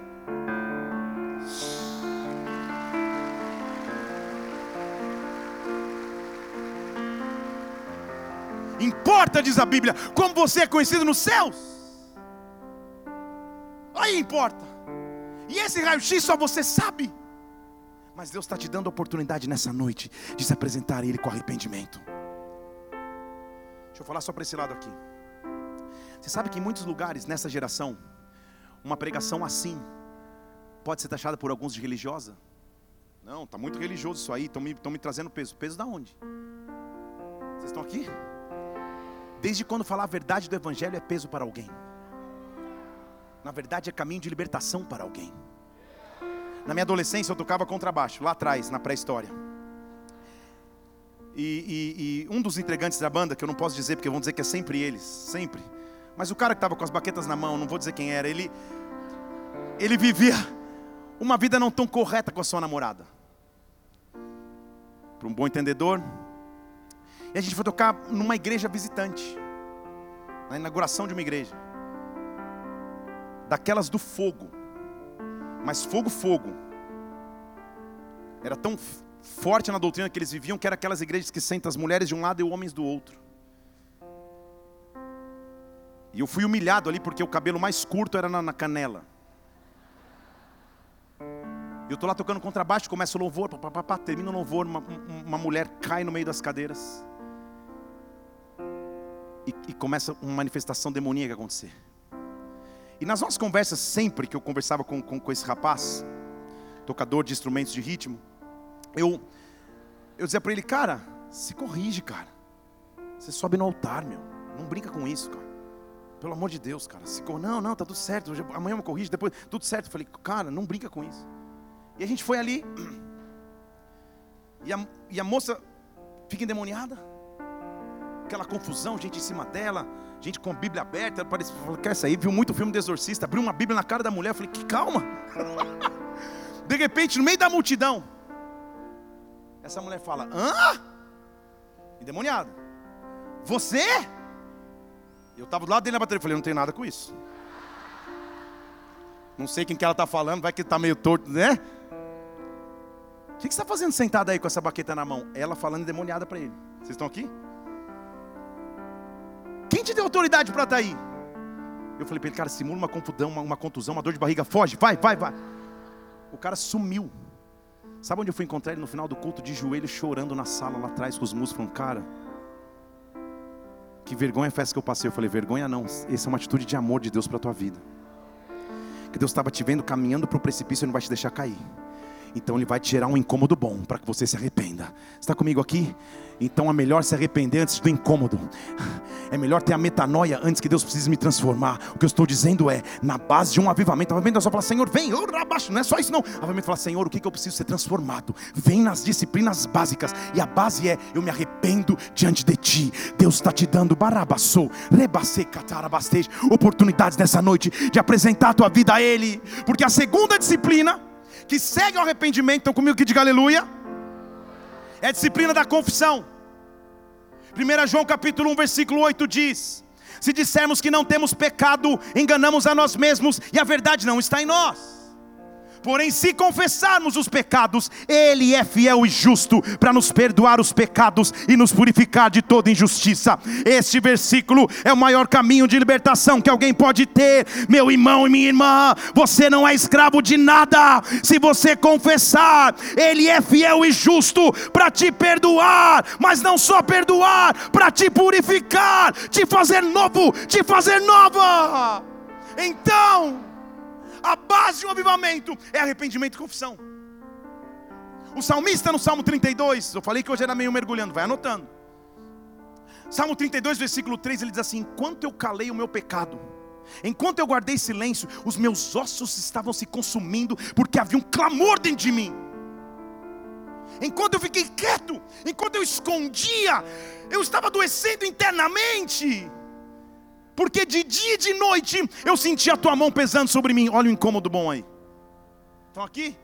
Importa, diz a Bíblia, como você é conhecido nos céus. Aí importa. E esse raio-x só você sabe. Mas Deus está te dando a oportunidade nessa noite de se apresentar a Ele com arrependimento. Deixa eu falar só para esse lado aqui. Você sabe que em muitos lugares nessa geração, uma pregação assim pode ser taxada por alguns de religiosa? Não, está muito religioso isso aí, estão me, me trazendo peso. Peso da onde? Vocês estão aqui? Desde quando falar a verdade do Evangelho é peso para alguém? Na verdade é caminho de libertação para alguém. Na minha adolescência eu tocava contrabaixo, lá atrás, na pré-história. E, e, e, um dos integrantes da banda, que eu não posso dizer porque vão dizer que é sempre eles, sempre. Mas o cara que estava com as baquetas na mão, não vou dizer quem era, ele, ele vivia uma vida não tão correta com a sua namorada. Para um bom entendedor. E a gente foi tocar numa igreja visitante, na inauguração de uma igreja, daquelas do fogo mas fogo, fogo. Era tão forte na doutrina que eles viviam que era aquelas igrejas que sentam as mulheres de um lado e os homens do outro. E eu fui humilhado ali porque o cabelo mais curto era na, na canela. Eu estou lá tocando contrabaixo, começa o louvor, pá, pá, pá, termina o louvor, uma, uma mulher cai no meio das cadeiras. E, e começa uma manifestação demoníaca acontecer. E nas nossas conversas, sempre que eu conversava com, com, com esse rapaz, tocador de instrumentos de ritmo, eu, eu dizia para ele, cara, se corrige, cara. Você sobe no altar, meu. Não brinca com isso, cara. Pelo amor de Deus, cara. Se, não, não, tá tudo certo. Amanhã eu me corrige, depois tudo certo. Eu falei, cara, não brinca com isso. E a gente foi ali. E a, e a moça fica endemoniada. Aquela confusão, gente em cima dela gente com a Bíblia aberta, ela parecia, falou, quer sair, viu muito filme de exorcista, abriu uma Bíblia na cara da mulher, eu falei, que calma. De repente, no meio da multidão, essa mulher fala, hã? Endemoniada. Você? Eu estava do lado dele na bateria, eu falei, não tem nada com isso. Não sei quem que ela está falando, vai que está meio torto, né? O que, que você está fazendo sentada aí com essa baqueta na mão? Ela falando endemoniada para ele. Vocês estão aqui? Quem te deu autoridade para estar tá aí? Eu falei para ele, cara, simula uma confusão, uma, uma, contusão, uma dor de barriga, foge, vai, vai, vai. O cara sumiu. Sabe onde eu fui encontrar ele no final do culto, de joelho, chorando na sala lá atrás com os músicos, falando, cara, que vergonha foi essa que eu passei. Eu falei, vergonha não, essa é uma atitude de amor de Deus para a tua vida. Que Deus estava te vendo caminhando para o precipício e não vai te deixar cair. Então Ele vai te gerar um incômodo bom para que você se arrependa. Está comigo aqui? Então é melhor se arrepender antes do incômodo. É melhor ter a metanoia antes que Deus precise me transformar. O que eu estou dizendo é, na base de um avivamento, avivamento é só falar, Senhor, vem, abaixo, não é só isso não. Avivamento é falar, Senhor, o que, que eu preciso ser transformado? Vem nas disciplinas básicas. E a base é, eu me arrependo diante de Ti. Deus está te dando barabassou, rebacei, catarabastej, oportunidades nessa noite de apresentar a tua vida a Ele. Porque a segunda disciplina, que segue o arrependimento, então comigo que diga aleluia, é a disciplina da confissão. 1 João capítulo 1, versículo 8 diz: Se dissermos que não temos pecado, enganamos a nós mesmos e a verdade não está em nós. Porém, se confessarmos os pecados, Ele é fiel e justo para nos perdoar os pecados e nos purificar de toda injustiça. Este versículo é o maior caminho de libertação que alguém pode ter, meu irmão e minha irmã. Você não é escravo de nada. Se você confessar, Ele é fiel e justo para te perdoar, mas não só perdoar, para te purificar, te fazer novo, te fazer nova. Então, a base de um avivamento é arrependimento e confissão. O salmista no Salmo 32, eu falei que hoje era meio mergulhando, vai anotando. Salmo 32, versículo 3, ele diz assim: Enquanto eu calei o meu pecado, enquanto eu guardei silêncio, os meus ossos estavam se consumindo, porque havia um clamor dentro de mim. Enquanto eu fiquei quieto, enquanto eu escondia, eu estava adoecendo internamente porque de dia e de noite eu senti a tua mão pesando sobre mim. Olha o incômodo bom aí. Estão aqui?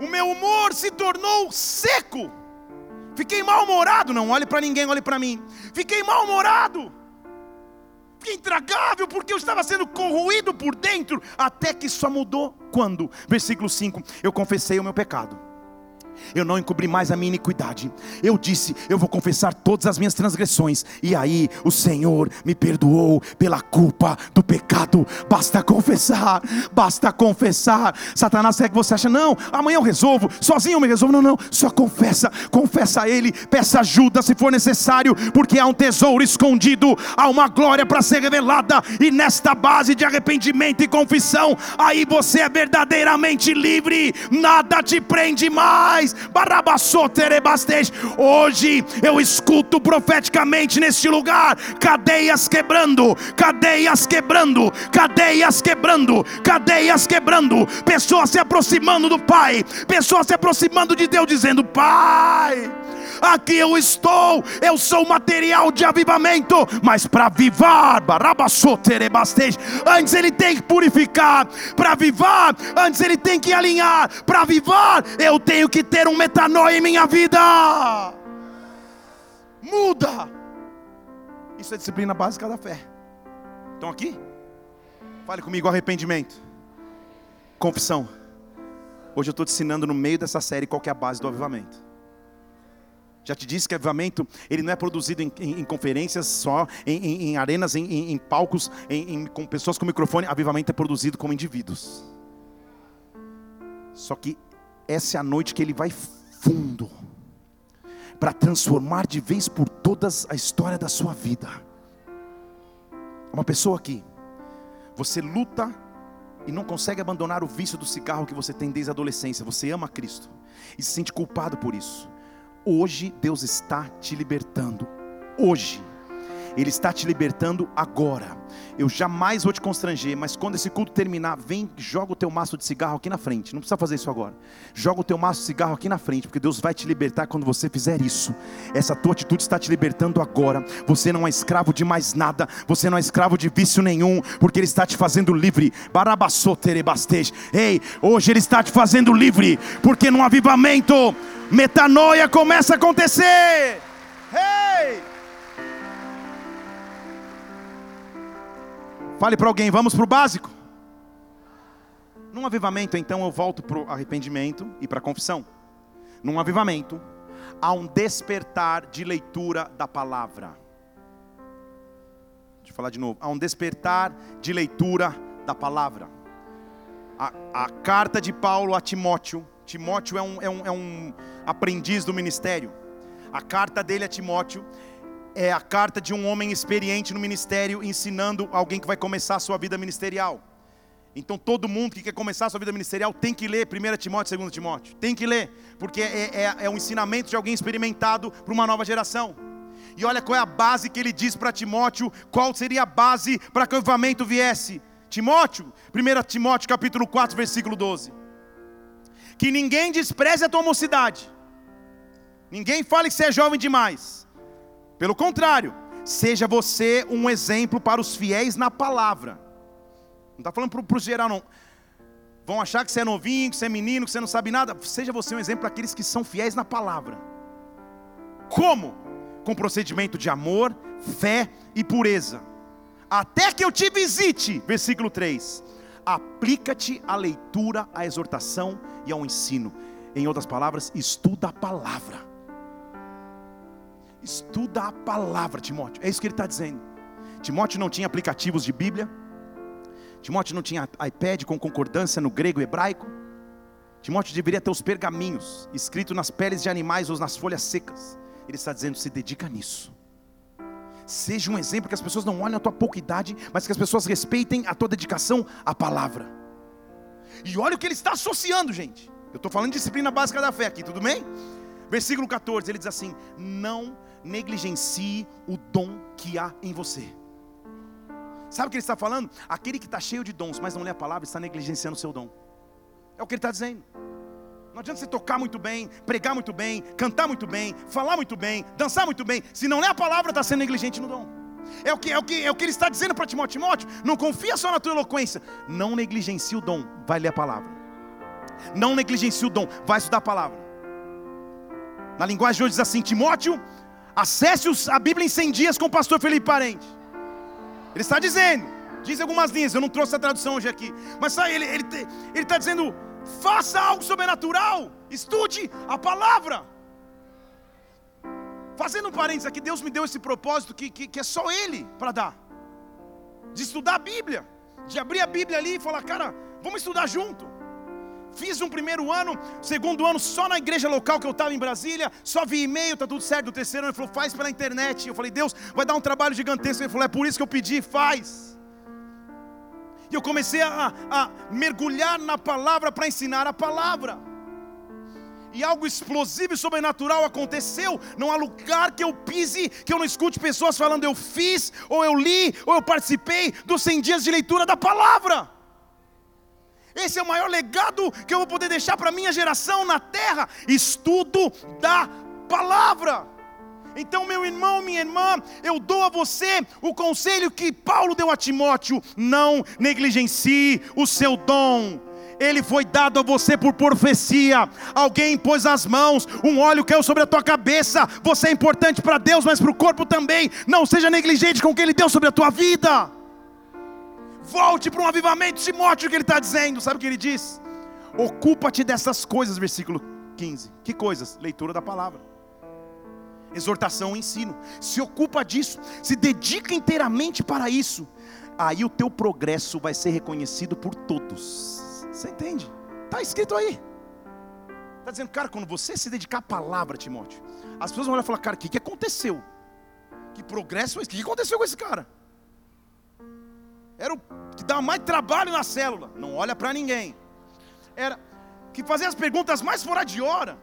O meu humor se tornou seco. Fiquei mal-humorado. Não olhe para ninguém, olhe para mim. Fiquei mal-humorado. Fiquei intragável porque eu estava sendo corroído por dentro. Até que só mudou quando? Versículo 5: Eu confessei o meu pecado eu não encobri mais a minha iniquidade. Eu disse: Eu vou confessar todas as minhas transgressões. E aí o Senhor me perdoou pela culpa do pecado. Basta confessar, basta confessar. Satanás quer que você acha, não, amanhã eu resolvo, sozinho eu me resolvo. Não, não, só confessa, confessa a Ele, peça ajuda se for necessário, porque há um tesouro escondido, há uma glória para ser revelada. E nesta base de arrependimento e confissão, aí você é verdadeiramente livre, nada te prende mais Hoje eu escuto profeticamente neste lugar cadeias quebrando, cadeias quebrando, cadeias quebrando, cadeias quebrando, pessoas se aproximando do Pai, pessoas se aproximando de Deus, dizendo: Pai aqui eu estou, eu sou material de avivamento, mas para avivar, antes ele tem que purificar, para avivar, antes ele tem que alinhar, para avivar, eu tenho que ter um metanoia em minha vida. Muda. Isso é disciplina básica da fé. Estão aqui? Fale comigo, arrependimento. Confissão. Hoje eu estou te ensinando no meio dessa série qual é a base do avivamento. Já te disse que avivamento ele não é produzido em, em, em conferências só, em, em arenas, em, palcos, com pessoas com microfone. Avivamento é produzido como indivíduos. Só que essa é a noite que ele vai fundo para transformar de vez por todas a história da sua vida. Uma pessoa aqui, você luta e não consegue abandonar o vício do cigarro que você tem desde a adolescência. Você ama Cristo e se sente culpado por isso. Hoje Deus está te libertando. Hoje. Ele está te libertando agora. Eu jamais vou te constranger, mas quando esse culto terminar, vem, joga o teu maço de cigarro aqui na frente. Não precisa fazer isso agora. Joga o teu maço de cigarro aqui na frente, porque Deus vai te libertar quando você fizer isso. Essa tua atitude está te libertando agora. Você não é escravo de mais nada. Você não é escravo de vício nenhum, porque Ele está te fazendo livre. Ei, hoje Ele está te fazendo livre, porque no avivamento metanoia começa a acontecer. Hey! Fale para alguém, vamos para o básico. Num avivamento, então, eu volto para o arrependimento e para a confissão. Num avivamento, há um despertar de leitura da palavra. Deixa eu falar de novo. Há um despertar de leitura da palavra. A, a carta de Paulo a Timóteo Timóteo é um, é, um, é um aprendiz do ministério. A carta dele a Timóteo é a carta de um homem experiente no ministério, ensinando alguém que vai começar a sua vida ministerial. Então todo mundo que quer começar a sua vida ministerial tem que ler 1 Timóteo e 2 Timóteo. Tem que ler, porque é, é, é um ensinamento de alguém experimentado para uma nova geração. E olha qual é a base que ele diz para Timóteo, qual seria a base para que o avivamento viesse. Timóteo, 1 Timóteo capítulo 4, versículo 12. Que ninguém despreze a tua mocidade. Ninguém fale que você é jovem demais. Pelo contrário, seja você um exemplo para os fiéis na palavra. Não está falando para o geral, não. Vão achar que você é novinho, que você é menino, que você não sabe nada. Seja você um exemplo para aqueles que são fiéis na palavra. Como? Com procedimento de amor, fé e pureza. Até que eu te visite, versículo 3. Aplica-te à leitura, à exortação e ao ensino. Em outras palavras, estuda a palavra. Estuda a palavra, Timóteo. É isso que ele está dizendo. Timóteo não tinha aplicativos de Bíblia. Timóteo não tinha iPad com concordância no grego e hebraico. Timóteo deveria ter os pergaminhos escritos nas peles de animais ou nas folhas secas. Ele está dizendo: se dedica nisso. Seja um exemplo que as pessoas não olhem a tua pouca idade, mas que as pessoas respeitem a tua dedicação à palavra. E olha o que ele está associando, gente. Eu estou falando de disciplina básica da fé aqui, tudo bem? Versículo 14, ele diz assim: Não negligencie o dom que há em você. Sabe o que ele está falando? Aquele que está cheio de dons, mas não lê a palavra, está negligenciando o seu dom. É o que ele está dizendo. Não adianta você tocar muito bem, pregar muito bem, cantar muito bem, falar muito bem, dançar muito bem. Se não lê a palavra, está sendo negligente no dom. É o que, é o que, é o que ele está dizendo para Timóteo. Timóteo, não confia só na tua eloquência. Não negligencie o dom, vai ler a palavra. Não negligencie o dom, vai estudar a palavra. Na linguagem de hoje diz assim: Timóteo, acesse a Bíblia em 100 dias com o pastor Felipe Parente. Ele está dizendo, diz algumas linhas, eu não trouxe a tradução hoje aqui, mas ele está ele, ele tá dizendo: faça algo sobrenatural, estude a palavra. Fazendo um parênteses aqui, Deus me deu esse propósito que, que, que é só Ele para dar, de estudar a Bíblia, de abrir a Bíblia ali e falar, cara, vamos estudar junto. Fiz um primeiro ano, segundo ano só na igreja local que eu estava em Brasília, só vi e-mail, tá tudo certo. O terceiro ano ele falou, faz pela internet. Eu falei, Deus, vai dar um trabalho gigantesco. Ele falou, é por isso que eu pedi, faz. E eu comecei a, a mergulhar na palavra para ensinar a palavra. E algo explosivo e sobrenatural aconteceu. Não há lugar que eu pise que eu não escute pessoas falando, eu fiz, ou eu li, ou eu participei dos 100 dias de leitura da palavra. Esse é o maior legado que eu vou poder deixar para a minha geração na terra: estudo da palavra. Então, meu irmão, minha irmã, eu dou a você o conselho que Paulo deu a Timóteo: não negligencie o seu dom. Ele foi dado a você por profecia. Alguém pôs as mãos, um óleo caiu sobre a tua cabeça. Você é importante para Deus, mas para o corpo também. Não seja negligente com o que Ele deu sobre a tua vida. Volte para um avivamento, Timóteo, o que ele está dizendo. Sabe o que ele diz? Ocupa-te dessas coisas, versículo 15. Que coisas? Leitura da palavra. Exortação, ensino. Se ocupa disso, se dedica inteiramente para isso. Aí o teu progresso vai ser reconhecido por todos. Você entende? Está escrito aí. Está dizendo, cara, quando você se dedicar à palavra, Timóteo, as pessoas vão olhar e falar, cara, o que, que aconteceu? Que progresso é esse? O que aconteceu com esse cara? Era o que dava mais trabalho na célula. Não olha para ninguém. Era que fazia as perguntas mais fora de hora.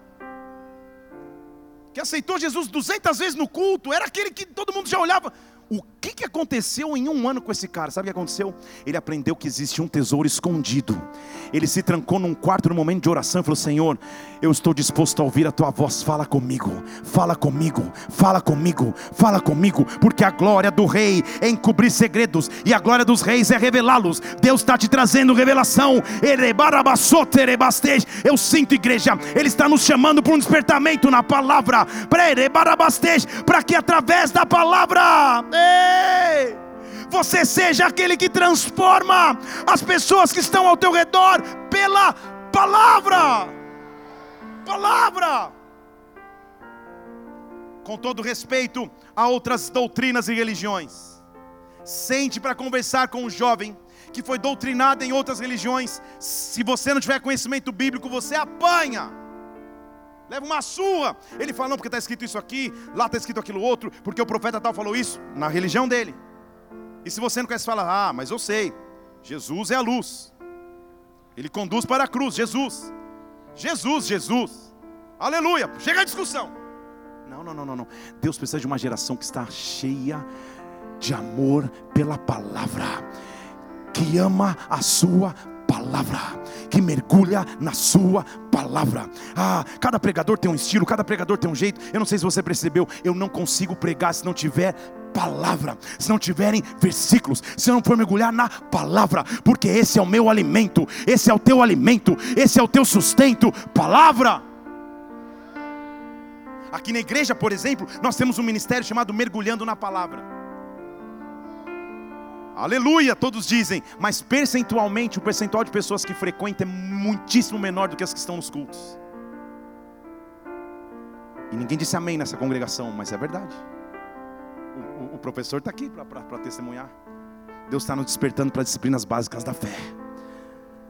Que aceitou Jesus 200 vezes no culto. Era aquele que todo mundo já olhava. O que, que aconteceu em um ano com esse cara? Sabe o que aconteceu? Ele aprendeu que existe um tesouro escondido. Ele se trancou num quarto no momento de oração e falou: Senhor, eu estou disposto a ouvir a tua voz. Fala comigo, fala comigo, fala comigo, fala comigo, porque a glória do rei é encobrir segredos e a glória dos reis é revelá-los. Deus está te trazendo revelação. Eu sinto, igreja, Ele está nos chamando para um despertamento na palavra, para que através da palavra Ei! Você seja aquele que transforma as pessoas que estão ao teu redor pela palavra. Palavra. Com todo respeito a outras doutrinas e religiões. Sente para conversar com um jovem que foi doutrinado em outras religiões. Se você não tiver conhecimento bíblico, você apanha leva uma surra. Ele fala, não, porque está escrito isso aqui, lá está escrito aquilo outro, porque o profeta tal falou isso, na religião dele. E se você não conhece, fala, ah, mas eu sei, Jesus é a luz, ele conduz para a cruz, Jesus, Jesus, Jesus, aleluia, chega a discussão. Não, não, não, não, não. Deus precisa de uma geração que está cheia de amor pela palavra, que ama a sua palavra, que mergulha na sua palavra. Ah, cada pregador tem um estilo, cada pregador tem um jeito. Eu não sei se você percebeu, eu não consigo pregar se não tiver palavra, se não tiverem versículos, se não for mergulhar na palavra, porque esse é o meu alimento, esse é o teu alimento, esse é o teu sustento, palavra. Aqui na igreja, por exemplo, nós temos um ministério chamado Mergulhando na Palavra. Aleluia, todos dizem, mas percentualmente o percentual de pessoas que frequentam é muitíssimo menor do que as que estão nos cultos. E ninguém disse amém nessa congregação, mas é verdade. O, o, o professor está aqui para testemunhar. Deus está nos despertando para disciplinas básicas da fé.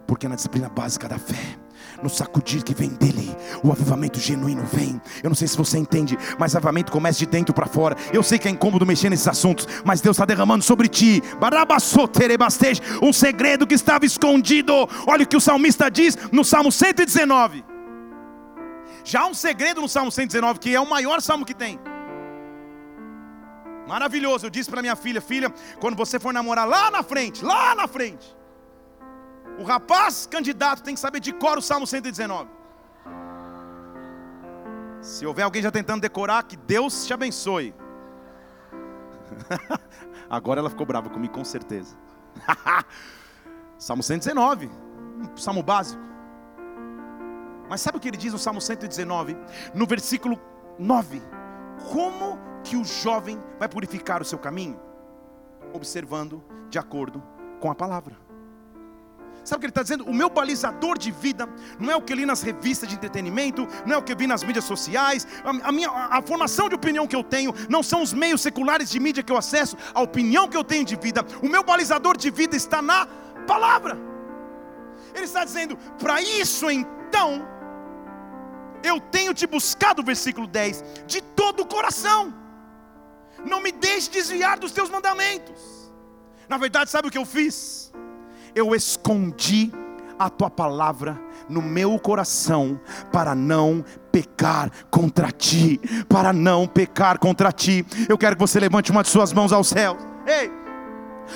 Porque na disciplina básica da fé, no sacudir que vem dele, o avivamento genuíno vem. Eu não sei se você entende, mas avivamento começa de dentro para fora. Eu sei que é incômodo mexer nesses assuntos, mas Deus está derramando sobre ti um segredo que estava escondido. Olha o que o salmista diz no Salmo 119. Já há um segredo no Salmo 119, que é o maior salmo que tem. Maravilhoso. Eu disse para minha filha: Filha, quando você for namorar lá na frente, lá na frente, o rapaz candidato tem que saber de cor o Salmo 119. Se houver alguém já tentando decorar, que Deus te abençoe. Agora ela ficou brava comigo, com certeza. Salmo 119, um salmo básico. Mas sabe o que ele diz no Salmo 119, no versículo 9? Como que o jovem vai purificar o seu caminho? Observando de acordo com a palavra. Sabe o que ele está dizendo? O meu balizador de vida não é o que eu li nas revistas de entretenimento, não é o que eu vi nas mídias sociais, a, minha, a, formação de opinião que eu tenho não são os meios seculares de mídia que eu acesso, a opinião que eu tenho de vida. O meu balizador de vida está na palavra. Ele está dizendo, para isso então, eu tenho te buscado, versículo 10, de todo o coração. Não me deixe desviar dos teus mandamentos. Na verdade, sabe o que eu fiz? Eu escondi a tua palavra no meu coração para não pecar contra ti, para não pecar contra ti. Eu quero que você levante uma de suas mãos ao céu. Ei!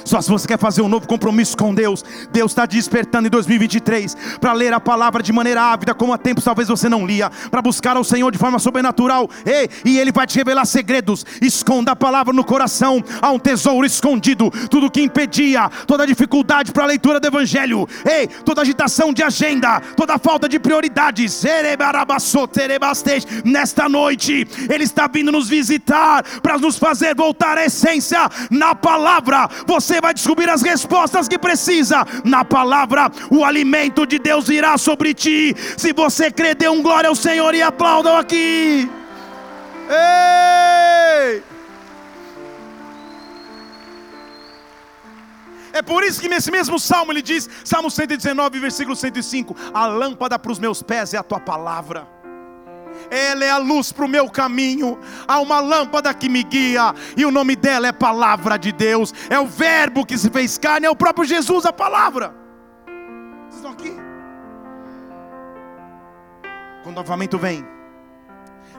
Só se você quer fazer um novo compromisso com Deus, Deus está despertando em 2023 para ler a palavra de maneira ávida, como há tempos talvez você não lia, para buscar ao Senhor de forma sobrenatural, Ei, e Ele vai te revelar segredos. Esconda a palavra no coração, há um tesouro escondido. Tudo que impedia, toda dificuldade para a leitura do Evangelho, Ei, toda agitação de agenda, toda falta de prioridades, nesta noite, Ele está vindo nos visitar para nos fazer voltar à essência na palavra. Você você vai descobrir as respostas que precisa. Na palavra, o alimento de Deus virá sobre ti. Se você crer, dê um glória ao Senhor e aplaudam aqui. Ei! É por isso que nesse mesmo salmo ele diz, Salmo 119, versículo 105: A lâmpada para os meus pés é a tua palavra ela é a luz para o meu caminho. Há uma lâmpada que me guia, e o nome dela é Palavra de Deus. É o Verbo que se fez carne, é o próprio Jesus, a palavra. Vocês estão aqui? Quando o avamento vem,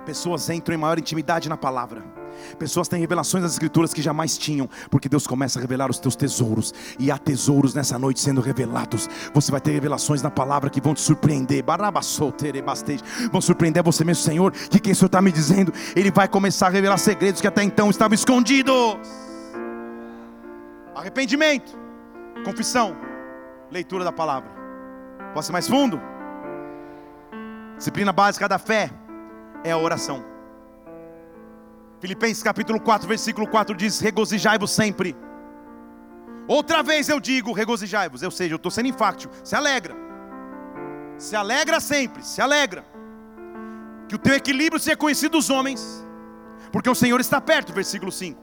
pessoas entram em maior intimidade na palavra Pessoas têm revelações das Escrituras que jamais tinham, porque Deus começa a revelar os teus tesouros, e há tesouros nessa noite sendo revelados. Você vai ter revelações na palavra que vão te surpreender, vão surpreender você mesmo, Senhor. Que quem o Senhor está me dizendo? Ele vai começar a revelar segredos que até então estavam escondidos. Arrependimento, confissão, leitura da palavra. Posso ir mais fundo? Disciplina básica da fé é a oração. Filipenses capítulo 4, versículo 4 diz: Regozijai-vos sempre. Outra vez eu digo: regozijai-vos. Ou seja, eu estou sendo infáctil. Se alegra. Se alegra sempre. Se alegra. Que o teu equilíbrio seja conhecido dos homens. Porque o Senhor está perto. Versículo 5.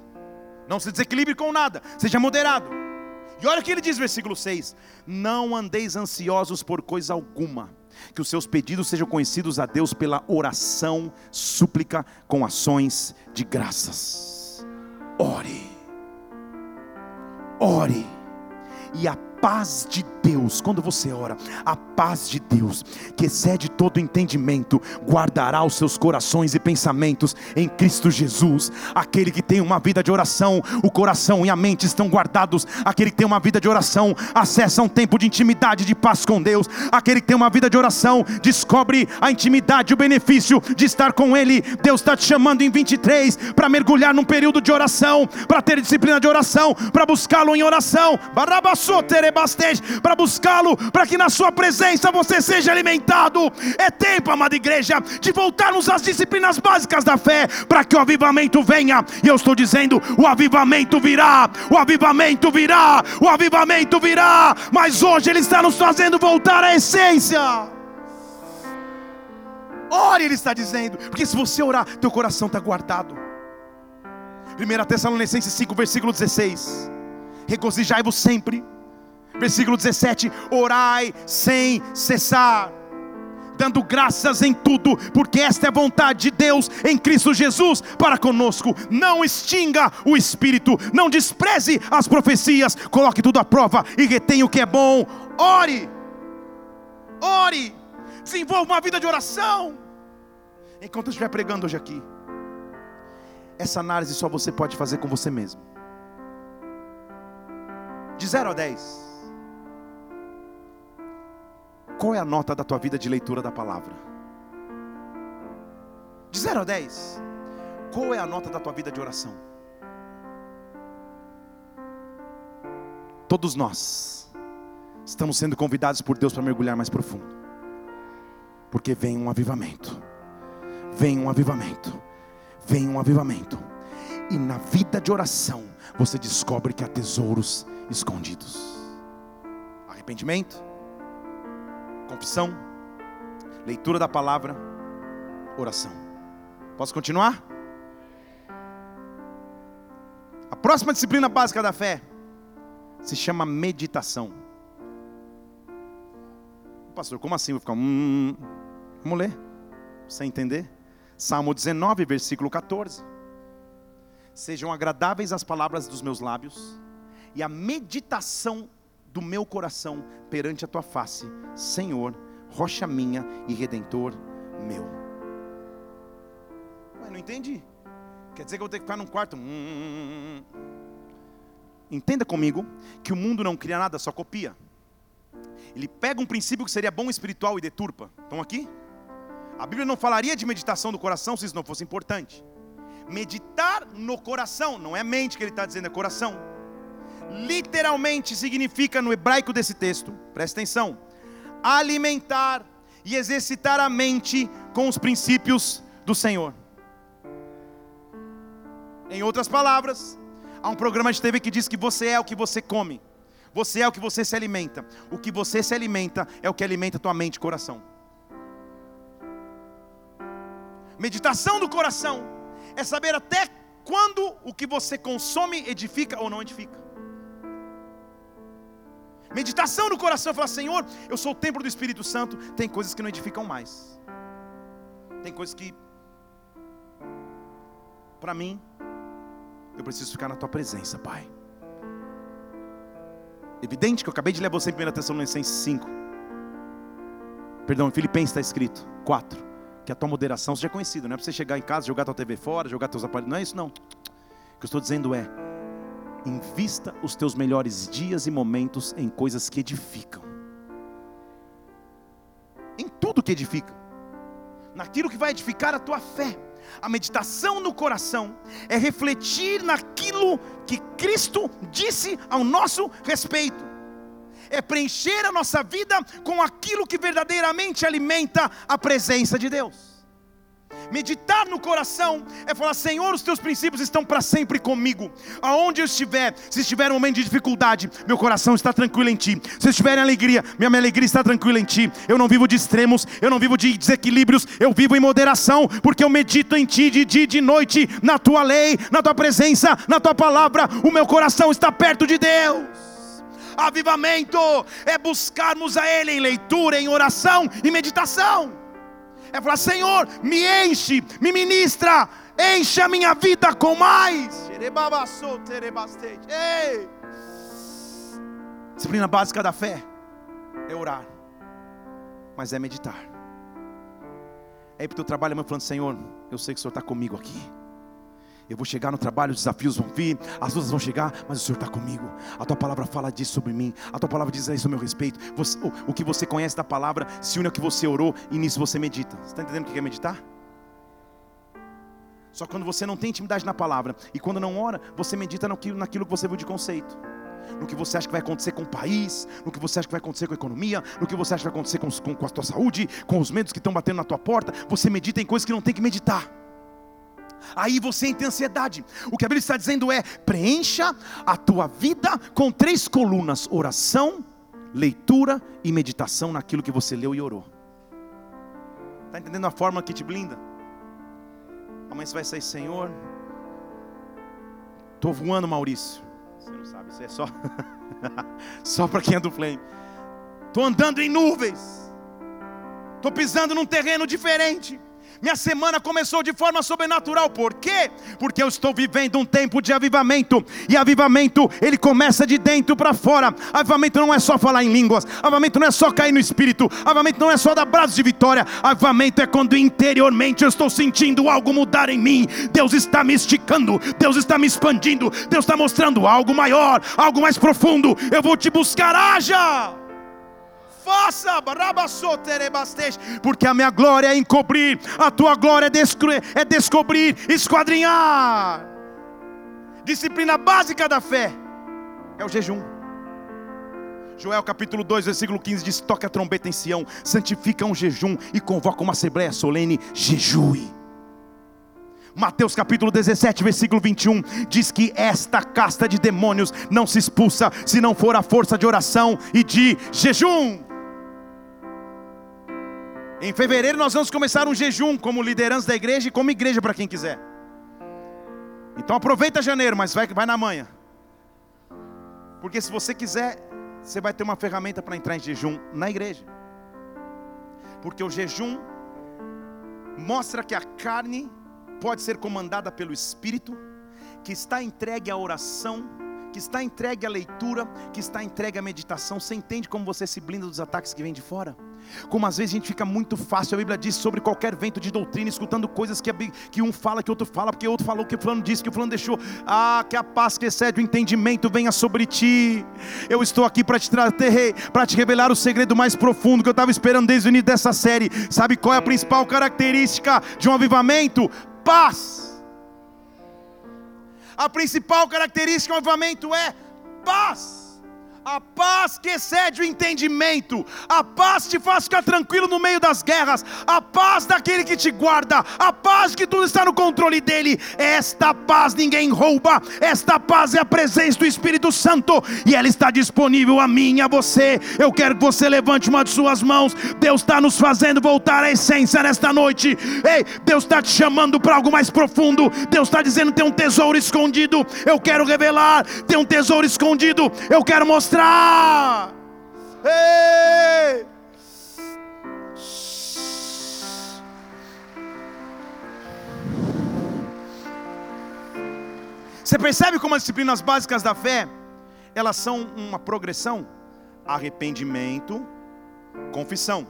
Não se desequilibre com nada. Seja moderado. E olha o que ele diz, versículo 6: Não andeis ansiosos por coisa alguma que os seus pedidos sejam conhecidos a Deus pela oração, súplica com ações de graças. Ore, ore, e a paz de Deus, quando você ora, a paz de Deus, que excede todo entendimento, guardará os seus corações e pensamentos em Cristo Jesus. Aquele que tem uma vida de oração, o coração e a mente estão guardados. Aquele que tem uma vida de oração, acessa um tempo de intimidade, de paz com Deus. Aquele que tem uma vida de oração, descobre a intimidade, o benefício de estar com Ele. Deus está te chamando em 23 para mergulhar num período de oração, para ter disciplina de oração, para buscá-lo em oração. Para buscá-lo, para que na Sua presença você seja alimentado. É tempo, amada igreja, de voltarmos às disciplinas básicas da fé, para que o avivamento venha. E eu estou dizendo: o avivamento virá, o avivamento virá, o avivamento virá. Mas hoje Ele está nos fazendo voltar à essência. Ore, Ele está dizendo, porque se você orar, teu coração está guardado. 1 Tessalonicenses 5, versículo 16: Regozijai-vos sempre Versículo 17: Orai sem cessar, dando graças em tudo, porque esta é a vontade de Deus em Cristo Jesus para conosco. Não extinga o espírito, não despreze as profecias, coloque tudo à prova e retenha o que é bom. Ore, ore, desenvolva uma vida de oração. Enquanto eu estiver pregando hoje aqui, essa análise só você pode fazer com você mesmo. De 0 a 10. Qual é a nota da tua vida de leitura da palavra? De 0 a 10. Qual é a nota da tua vida de oração? Todos nós estamos sendo convidados por Deus para mergulhar mais profundo. Porque vem um avivamento. Vem um avivamento. Vem um avivamento. E na vida de oração, você descobre que há tesouros escondidos. Arrependimento, confissão, leitura da palavra, oração. Posso continuar? A próxima disciplina básica da fé se chama meditação. Pastor, como assim? Vou ficar. Hum, vamos ler, sem entender. Salmo 19, versículo 14. Sejam agradáveis as palavras dos meus lábios e a meditação do meu coração perante a tua face, Senhor, rocha minha e redentor meu. Mas não entendi. Quer dizer que eu vou ter que ficar num quarto. Hum, Entenda comigo que o mundo não cria nada, só copia. Ele pega um princípio que seria bom espiritual e deturpa. Estão aqui? A Bíblia não falaria de meditação do coração se isso não fosse importante. Meditar no coração, não é mente que ele está dizendo, é coração literalmente significa no hebraico desse texto, presta atenção, alimentar e exercitar a mente com os princípios do Senhor. Em outras palavras, há um programa de TV que diz que você é o que você come, você é o que você se alimenta, o que você se alimenta é o que alimenta tua mente e coração. Meditação do coração é saber até quando o que você consome edifica ou não edifica. Meditação no coração, falar: Senhor, eu sou o templo do Espírito Santo. Tem coisas que não edificam mais. Tem coisas que, para mim, eu preciso ficar na tua presença, Pai. Evidente que eu acabei de ler você em 1 Tessalonicenses 5. Perdão, em Filipenses está escrito 4. Que a tua moderação seja conhecida. Não é para você chegar em casa, jogar tua TV fora, jogar teus aparelhos. Não é isso, não. O que eu estou dizendo é invista os teus melhores dias e momentos em coisas que edificam. Em tudo que edifica. Naquilo que vai edificar a tua fé. A meditação no coração é refletir naquilo que Cristo disse ao nosso respeito. É preencher a nossa vida com aquilo que verdadeiramente alimenta a presença de Deus. Meditar no coração é falar: Senhor, os teus princípios estão para sempre comigo. Aonde eu estiver, se estiver um momento de dificuldade, meu coração está tranquilo em ti. Se estiver em alegria, minha, minha alegria está tranquila em ti. Eu não vivo de extremos, eu não vivo de desequilíbrios, eu vivo em moderação, porque eu medito em ti de dia e de noite, na tua lei, na tua presença, na tua palavra. O meu coração está perto de Deus. Avivamento é buscarmos a Ele em leitura, em oração e meditação é falar: Senhor, me enche, me ministra, enche a minha vida com mais. Disciplina básica da fé é orar, mas é meditar. É ir para o teu trabalho amanhã falando: Senhor, eu sei que o Senhor está comigo aqui. Eu vou chegar no trabalho, os desafios vão vir, as lutas vão chegar, mas o Senhor está comigo. A tua palavra fala disso sobre mim, a tua palavra diz isso a meu respeito. Você, o, o, que você conhece da palavra se une ao que você orou e nisso você medita. Você está entendendo o que é meditar? Só quando você não tem intimidade na palavra e quando não ora, você medita naquilo, naquilo que você viu de conceito no que você acha que vai acontecer com o país, no que você acha que vai acontecer com a economia, no que você acha que vai acontecer com, com, com a tua saúde, com os medos que estão batendo na tua porta. Você medita em coisas que não tem que meditar. Aí você tem ansiedade. O que a Bíblia está dizendo é: preencha a tua vida com três colunas: oração, leitura e meditação naquilo que você leu e orou. Está entendendo a forma que te blinda? Amanhã você vai sair, Senhor. Estou voando, Maurício. Você não sabe, isso é só só para quem é do flame. Estou andando em nuvens. Estou pisando num terreno diferente. Minha semana começou de forma sobrenatural. Por quê? Porque eu estou vivendo um tempo de avivamento. E avivamento, ele começa de dentro para fora. Avivamento não é só falar em línguas. Avivamento não é só cair no espírito. Avivamento não é só dar braços de vitória. Avivamento é quando interiormente eu estou sentindo algo mudar em mim. Deus está me esticando. Deus está me expandindo. Deus está mostrando algo maior, algo mais profundo. Eu vou te buscar. Haja! Faça, porque a minha glória é encobrir, a tua glória é, é descobrir, esquadrinhar. Disciplina básica da fé é o jejum. Joel capítulo 2, versículo 15 diz: Toca a trombeta em Sião, santifica um jejum e convoca uma assembleia solene, jejue. Mateus capítulo 17, versículo 21 diz que esta casta de demônios não se expulsa se não for a força de oração e de jejum. Em fevereiro nós vamos começar um jejum como liderança da igreja e como igreja para quem quiser. Então aproveita janeiro, mas vai, vai na manhã. Porque se você quiser, você vai ter uma ferramenta para entrar em jejum na igreja. Porque o jejum mostra que a carne pode ser comandada pelo espírito, que está entregue à oração que está entregue à leitura, que está entregue à meditação. Você entende como você se blinda dos ataques que vêm de fora? Como às vezes a gente fica muito fácil, a Bíblia diz sobre qualquer vento de doutrina, escutando coisas que, que um fala, que outro fala, porque outro falou, que o fulano disse, que o fulano deixou. Ah, que a paz que excede o entendimento venha sobre ti. Eu estou aqui para te trazer, para te revelar o segredo mais profundo que eu estava esperando desde o início dessa série. Sabe qual é a principal característica de um avivamento? Paz. A principal característica do avivamento é paz. A paz que excede o entendimento, a paz te faz ficar tranquilo no meio das guerras, a paz daquele que te guarda, a paz que tudo está no controle dele. Esta paz ninguém rouba, esta paz é a presença do Espírito Santo e ela está disponível a mim e a você. Eu quero que você levante uma de suas mãos. Deus está nos fazendo voltar à essência nesta noite. Ei, Deus está te chamando para algo mais profundo. Deus está dizendo: tem um tesouro escondido. Eu quero revelar. Tem um tesouro escondido. Eu quero mostrar mostrar. Ei! Você percebe como as disciplinas básicas da fé, elas são uma progressão? Arrependimento, confissão,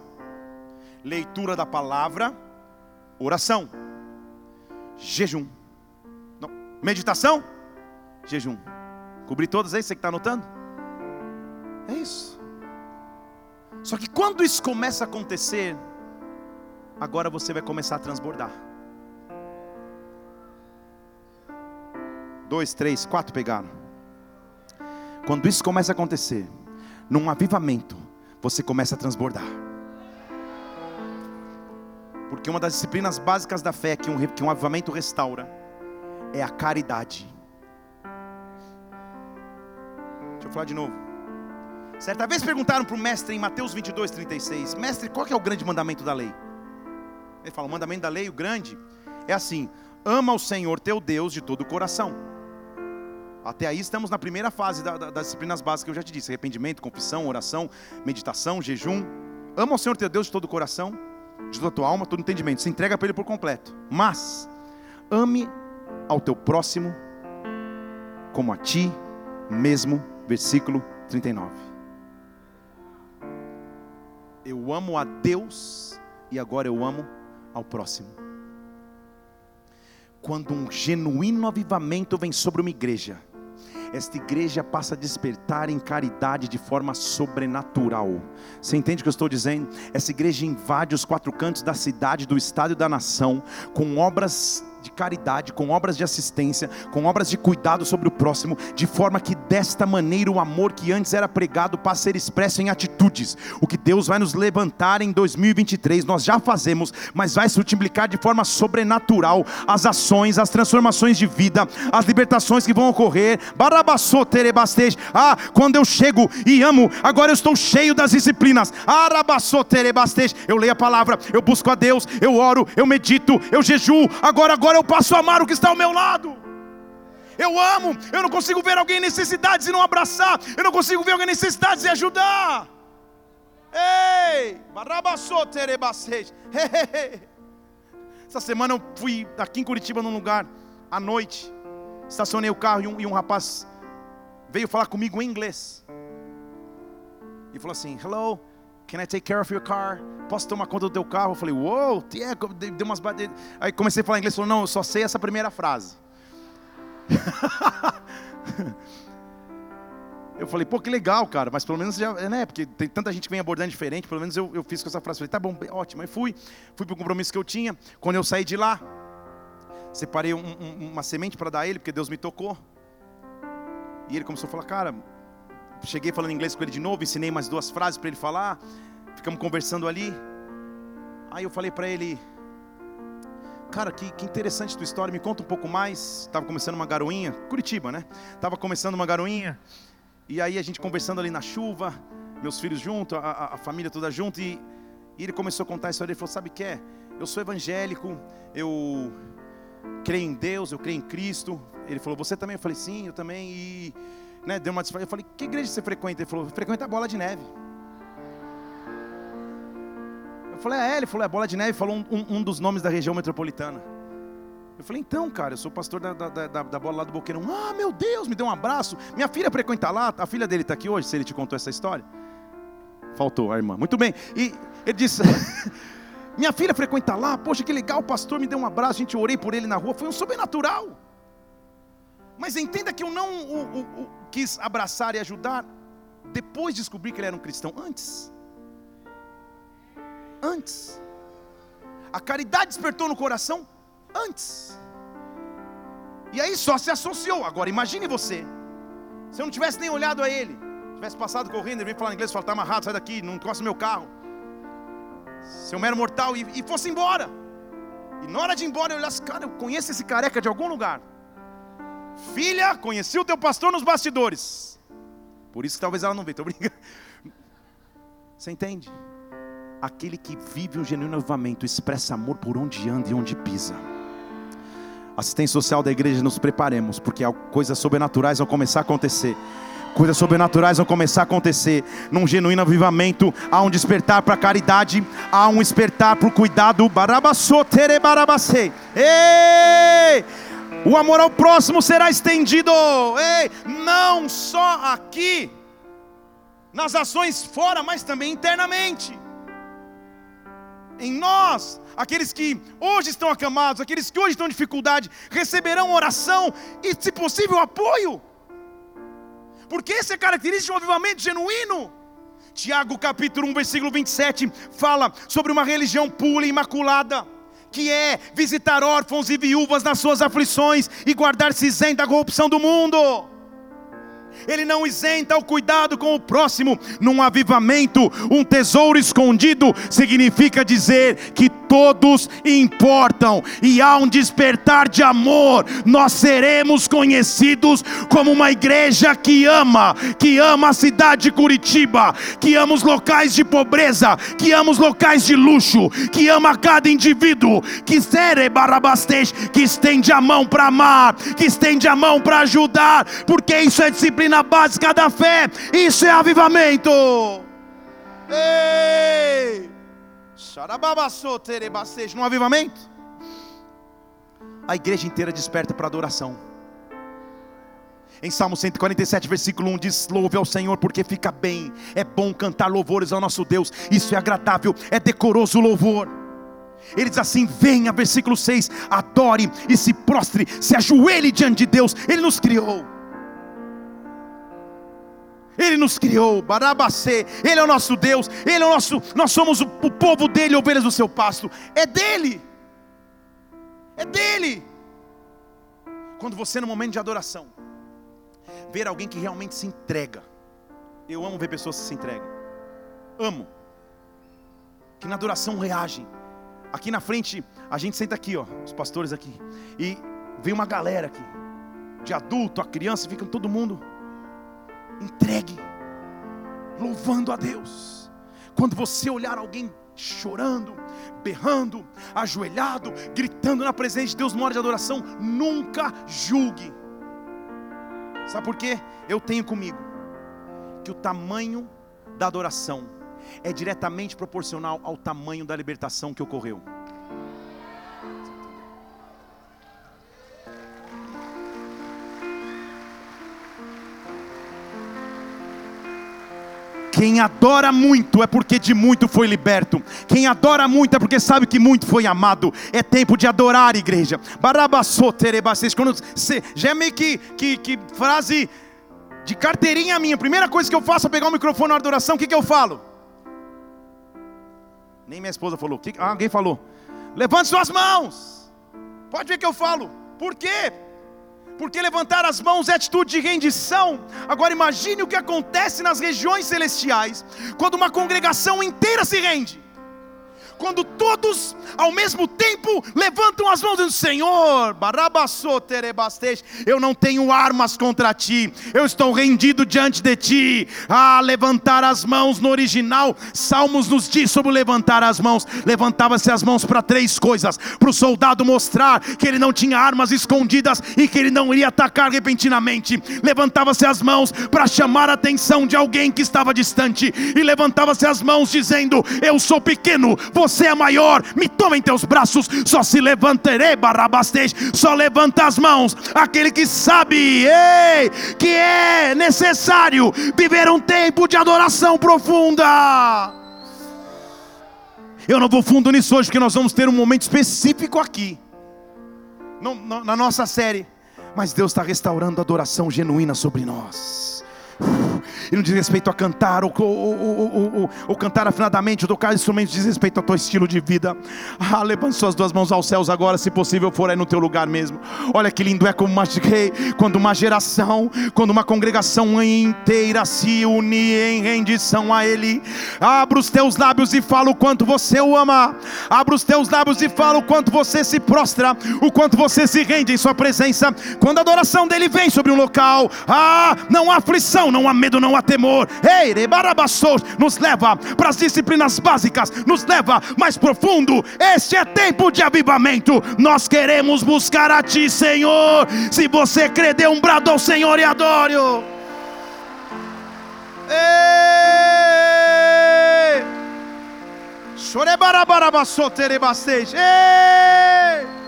leitura da palavra, oração, jejum, Não. meditação, jejum. Cobri todas aí, você que está anotando? É isso. Só que quando isso começa a acontecer, agora você vai começar a transbordar. Dois, três, quatro pegaram. Quando isso começa a acontecer, num avivamento, você começa a transbordar. Porque uma das disciplinas básicas da fé que um, que um avivamento restaura é a caridade. Deixa eu falar de novo. Certa vez perguntaram para o mestre em Mateus 22, 36: Mestre, qual é o grande mandamento da lei? Ele fala: O mandamento da lei, o grande, é assim: ama o Senhor teu Deus de todo o coração. Até aí estamos na primeira fase da, da, das disciplinas básicas que eu já te disse: arrependimento, confissão, oração, meditação, jejum. Ama o Senhor teu Deus de todo o coração, de toda a tua alma, todo entendimento. Se entrega para Ele por completo. Mas ame ao teu próximo como a ti mesmo. Versículo 39. Eu amo a Deus e agora eu amo ao próximo. Quando um genuíno avivamento vem sobre uma igreja, esta igreja passa a despertar em caridade de forma sobrenatural. Você entende o que eu estou dizendo? Essa igreja invade os quatro cantos da cidade, do estado e da nação, com obras de caridade, com obras de assistência, com obras de cuidado sobre o próximo, de forma que desta maneira o amor que antes era pregado passa a ser expresso em atitudes. O que Deus vai nos levantar em 2023, nós já fazemos, mas vai se multiplicar de forma sobrenatural as ações, as transformações de vida, as libertações que vão ocorrer. Ah, quando eu chego e amo, agora eu estou cheio das disciplinas. Eu leio a palavra, eu busco a Deus, eu oro, eu medito, eu jejuo. Agora, agora eu passo a amar o que está ao meu lado. Eu amo, eu não consigo ver alguém em necessidade e não abraçar, eu não consigo ver alguém em necessidade e ajudar. Ei, essa semana eu fui aqui em Curitiba num lugar à noite, estacionei o carro e um, e um rapaz veio falar comigo em inglês. E falou assim: Hello, Can I take care of your car? Posso tomar conta do teu carro? Eu falei, uou, yeah. deu umas Aí comecei a falar inglês, falou, não, eu só sei essa primeira frase. eu falei, pô, que legal, cara, mas pelo menos já, né, porque tem tanta gente que vem abordando diferente, pelo menos eu, eu fiz com essa frase. Falei, tá bom, ótimo. Aí fui, fui para o compromisso que eu tinha. Quando eu saí de lá, separei um, um, uma semente para dar a ele, porque Deus me tocou. E ele começou a falar, cara, cheguei falando inglês com ele de novo, ensinei mais duas frases para ele falar. Ficamos conversando ali. Aí eu falei para ele, cara, que, que interessante tua história, me conta um pouco mais. Estava começando uma garoinha, Curitiba, né? Estava começando uma garoinha. E aí a gente conversando ali na chuva, meus filhos junto, a, a família toda junto. E, e, ele começou a contar a história. Ele falou: Sabe o que é? Eu sou evangélico, eu creio em Deus, eu creio em Cristo. Ele falou: Você também? Eu falei: Sim, eu também. E né, deu uma Eu falei, que igreja você frequenta? Ele falou, frequenta a Bola de Neve. Eu falei, é, ele falou, é Bola de Neve, falou um, um, um, dos nomes da região metropolitana. Eu falei, então, cara, eu sou pastor da, da, da, da bola lá do Boqueirão. Ah, meu Deus, me deu um abraço. Minha filha frequenta lá, a filha dele está aqui hoje, se ele te contou essa história. Faltou a irmã. Muito bem. E ele disse. Minha filha frequenta lá, poxa, que legal, o pastor me deu um abraço, a gente orei por ele na rua, foi um sobrenatural. Mas entenda que eu não o, o, o, quis abraçar e ajudar depois de descobrir que ele era um cristão, antes. Antes. A caridade despertou no coração antes. E aí só se associou. Agora imagine você. Se eu não tivesse nem olhado a ele, tivesse passado correndo, ele vem falar inglês, falar, está amarrado, sai daqui, não encosta meu carro. Seu mero mortal, e, e fosse embora. E na hora de ir embora, eu olhasse, cara, eu conheço esse careca de algum lugar. Filha, conheci o teu pastor nos bastidores. Por isso que talvez ela não veja, estou brincando. Você entende? Aquele que vive um genuíno avivamento expressa amor por onde anda e onde pisa. Assistência social da igreja, nos preparemos, porque coisas sobrenaturais vão começar a acontecer coisas sobrenaturais vão começar a acontecer. Num genuíno avivamento, há um despertar para a caridade, há um despertar para o cuidado. Ei! O amor ao próximo será estendido. Ei, não só aqui, nas ações fora, mas também internamente. Em nós, aqueles que hoje estão acamados, aqueles que hoje estão em dificuldade, receberão oração e, se possível, apoio. Porque essa é característica de um avivamento genuíno. Tiago capítulo 1, versículo 27 fala sobre uma religião pura e imaculada que é visitar órfãos e viúvas nas suas aflições e guardar-se isento da corrupção do mundo. Ele não isenta o cuidado com o próximo. Num avivamento, um tesouro escondido significa dizer que todos importam e há um despertar de amor. Nós seremos conhecidos como uma igreja que ama, que ama a cidade de Curitiba, que ama os locais de pobreza, que ama os locais de luxo, que ama cada indivíduo, que sere barabastej, que estende a mão para amar, que estende a mão para ajudar, porque isso é disciplina básica da fé, isso é avivamento. Ei! No avivamento, a igreja inteira desperta para adoração. Em Salmo 147, versículo 1 diz: Louve ao Senhor, porque fica bem, é bom cantar louvores ao nosso Deus, isso é agradável, é decoroso o louvor. Ele diz assim: venha, versículo 6, adore e se prostre, se ajoelhe diante de Deus, Ele nos criou. Ele nos criou, Barabacê, Ele é o nosso Deus, Ele é o nosso, nós somos o, o povo dele, ovelhas do seu pasto, é dele, é dele. Quando você no momento de adoração, ver alguém que realmente se entrega, eu amo ver pessoas que se entregam, amo, que na adoração reagem. Aqui na frente, a gente senta aqui, ó, os pastores aqui, e vem uma galera aqui, de adulto a criança, fica todo mundo entregue, louvando a Deus. Quando você olhar alguém chorando, berrando, ajoelhado, gritando na presença de Deus numa hora de adoração, nunca julgue. Sabe por quê? Eu tenho comigo que o tamanho da adoração é diretamente proporcional ao tamanho da libertação que ocorreu. Quem adora muito é porque de muito foi liberto. Quem adora muito é porque sabe que muito foi amado. É tempo de adorar, igreja. Quando você, já é meio que, que, que frase de carteirinha minha. Primeira coisa que eu faço é pegar o microfone na adoração. O que, que eu falo? Nem minha esposa falou. Que, ah, alguém falou. Levante suas mãos. Pode ver que eu falo. Por quê? Porque levantar as mãos é atitude de rendição. Agora imagine o que acontece nas regiões celestiais, quando uma congregação inteira se rende quando todos ao mesmo tempo levantam as mãos do Senhor, eu não tenho armas contra ti, eu estou rendido diante de ti. Ah, levantar as mãos no original, Salmos nos diz sobre levantar as mãos. Levantava-se as mãos para três coisas: para o soldado mostrar que ele não tinha armas escondidas e que ele não iria atacar repentinamente. Levantava-se as mãos para chamar a atenção de alguém que estava distante, e levantava-se as mãos dizendo: Eu sou pequeno, você é maior, me toma em teus braços, só se levantarei, barabastej, só levanta as mãos, aquele que sabe, ei, que é necessário viver um tempo de adoração profunda. Eu não vou fundo nisso hoje, porque nós vamos ter um momento específico aqui, na nossa série, mas Deus está restaurando a adoração genuína sobre nós e não diz respeito a cantar ou, ou, ou, ou cantar afinadamente, ou tocar instrumentos, diz respeito ao teu estilo de vida. Ah, levante suas duas mãos aos céus agora, se possível for aí no teu lugar mesmo. Olha que lindo é como uma, quando uma geração, quando uma congregação inteira se une em rendição a Ele. Abra os teus lábios e fala o quanto você o ama. Abra os teus lábios e fala o quanto você se prostra, o quanto você se rende em Sua presença. Quando a adoração dele vem sobre um local, ah, não há aflição, não há medo, não há temor. Ei, nos leva para as disciplinas básicas, nos leva mais profundo. Este é tempo de avivamento. Nós queremos buscar a Ti, Senhor. Se você crê, dê um brado ao Senhor e adore-o. Ei! Chorebarabarabasoterebastej. Ei!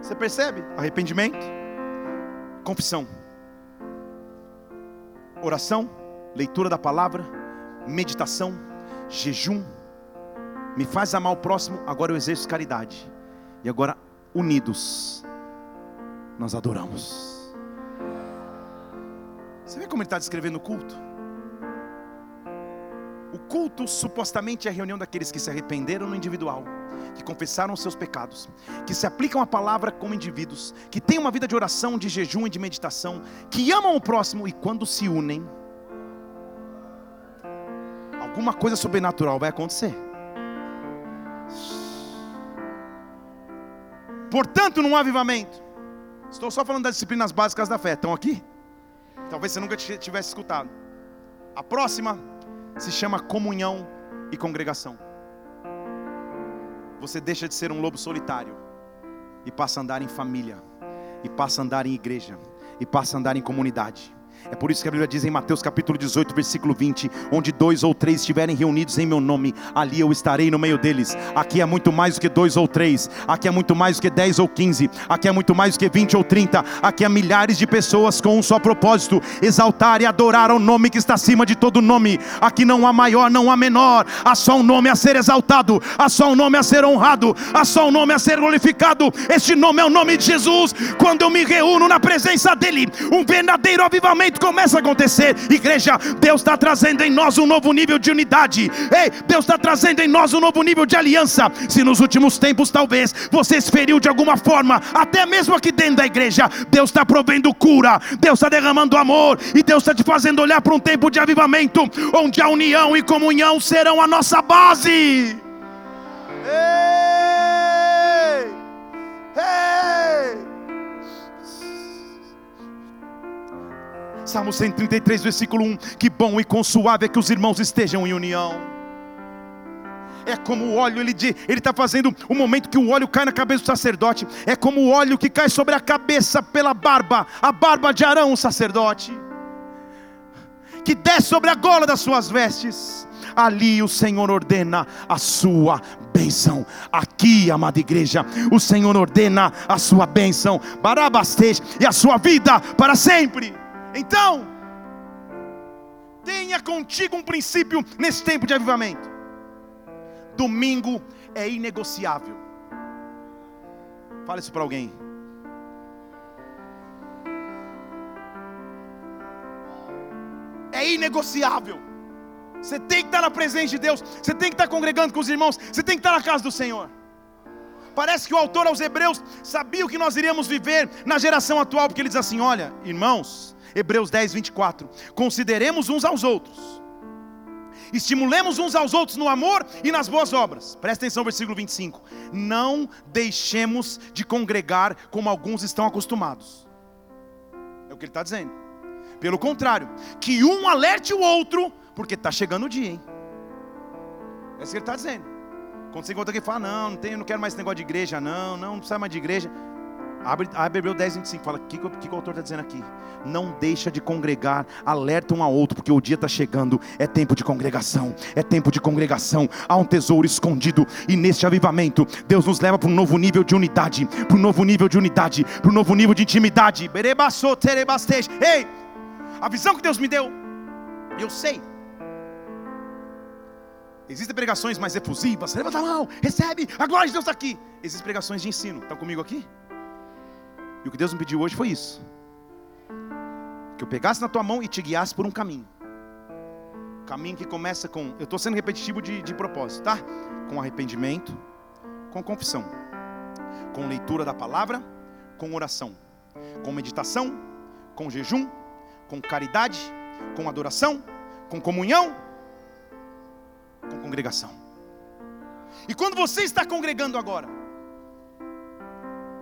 Você percebe? Arrependimento, confissão, oração, leitura da palavra, meditação, jejum. Me faz amar o próximo, agora eu exerço caridade. E agora, unidos, nós adoramos. Você vê como ele está descrevendo o culto? O culto supostamente é a reunião daqueles que se arrependeram no individual que confessaram os seus pecados, que se aplicam a palavra como indivíduos, que têm uma vida de oração, de jejum e de meditação, que amam o próximo e quando se unem, alguma coisa sobrenatural vai acontecer. Portanto, num avivamento, estou só falando das disciplinas básicas da fé, estão aqui? Talvez você nunca tivesse escutado. A próxima se chama comunhão e congregação você deixa de ser um lobo solitário e passa a andar em família, e passa a andar em igreja, e passa a andar em comunidade. É por isso que a Bíblia diz em Mateus capítulo 18, versículo 20: onde dois ou três estiverem reunidos em meu nome, ali eu estarei no meio deles. Aqui é muito mais do que dois ou três, aqui é muito mais do que dez ou quinze, aqui é muito mais do que vinte ou trinta, aqui há milhares de pessoas com um só propósito: exaltar e adorar ao nome que está acima de todo nome. Aqui não há maior, não há menor, há só um nome a ser exaltado, há só um nome a ser honrado, há só um nome a ser glorificado. Este nome é o nome de Jesus. Quando eu me reúno na presença dEle, um verdadeiro avivamento começa a acontecer. Igreja, Deus está trazendo em nós um novo nível de unidade. Ei, Deus está trazendo em nós um novo nível de aliança. Se nos últimos tempos talvez você se feriu de alguma forma, até mesmo aqui dentro da igreja, Deus está provendo cura, Deus está derramando amor e Deus está te fazendo olhar para um tempo de avivamento, onde a união e comunhão serão a nossa base. Ei! Ei! Salmo 133, versículo 1: Que bom e consuável é que os irmãos estejam em união. É como o óleo, ele está fazendo o momento que o óleo cai na cabeça do sacerdote. É como o óleo que cai sobre a cabeça pela barba, a barba de Arão, o sacerdote, que desce sobre a gola das suas vestes. Ali o Senhor ordena a sua bênção. Aqui, amada igreja, o Senhor ordena a sua bênção, barabastej, e a sua vida para sempre. Então, tenha contigo um princípio nesse tempo de avivamento. Domingo é inegociável. Fale isso para alguém. É inegociável. Você tem que estar na presença de Deus. Você tem que estar congregando com os irmãos. Você tem que estar na casa do Senhor. Parece que o autor aos Hebreus sabia o que nós iríamos viver na geração atual, porque ele diz assim: Olha, irmãos, Hebreus 10, 24. Consideremos uns aos outros, estimulemos uns aos outros no amor e nas boas obras. Presta atenção, versículo 25. Não deixemos de congregar como alguns estão acostumados. É o que ele está dizendo. Pelo contrário, que um alerte o outro, porque está chegando o dia, hein? É isso que ele está dizendo. Quando você encontra alguém fala, não, não, tenho, não quero mais esse negócio de igreja, não, não, não precisa mais de igreja. Abre, abre Hebreu 10, 25, fala, o que, que o autor está dizendo aqui? Não deixa de congregar, alerta um ao outro, porque o dia está chegando, é tempo de congregação, é tempo de congregação, há um tesouro escondido, e neste avivamento, Deus nos leva para um novo nível de unidade, para um novo nível de unidade, para um novo nível de intimidade. Ei, a visão que Deus me deu, eu sei. Existem pregações mais efusivas, levanta a mão, recebe, a glória de Deus está aqui. Existem pregações de ensino, estão comigo aqui? E o que Deus me pediu hoje foi isso: que eu pegasse na tua mão e te guiasse por um caminho. Caminho que começa com, eu estou sendo repetitivo de, de propósito, tá? Com arrependimento, com confissão, com leitura da palavra, com oração, com meditação, com jejum, com caridade, com adoração, com comunhão, com congregação. E quando você está congregando agora,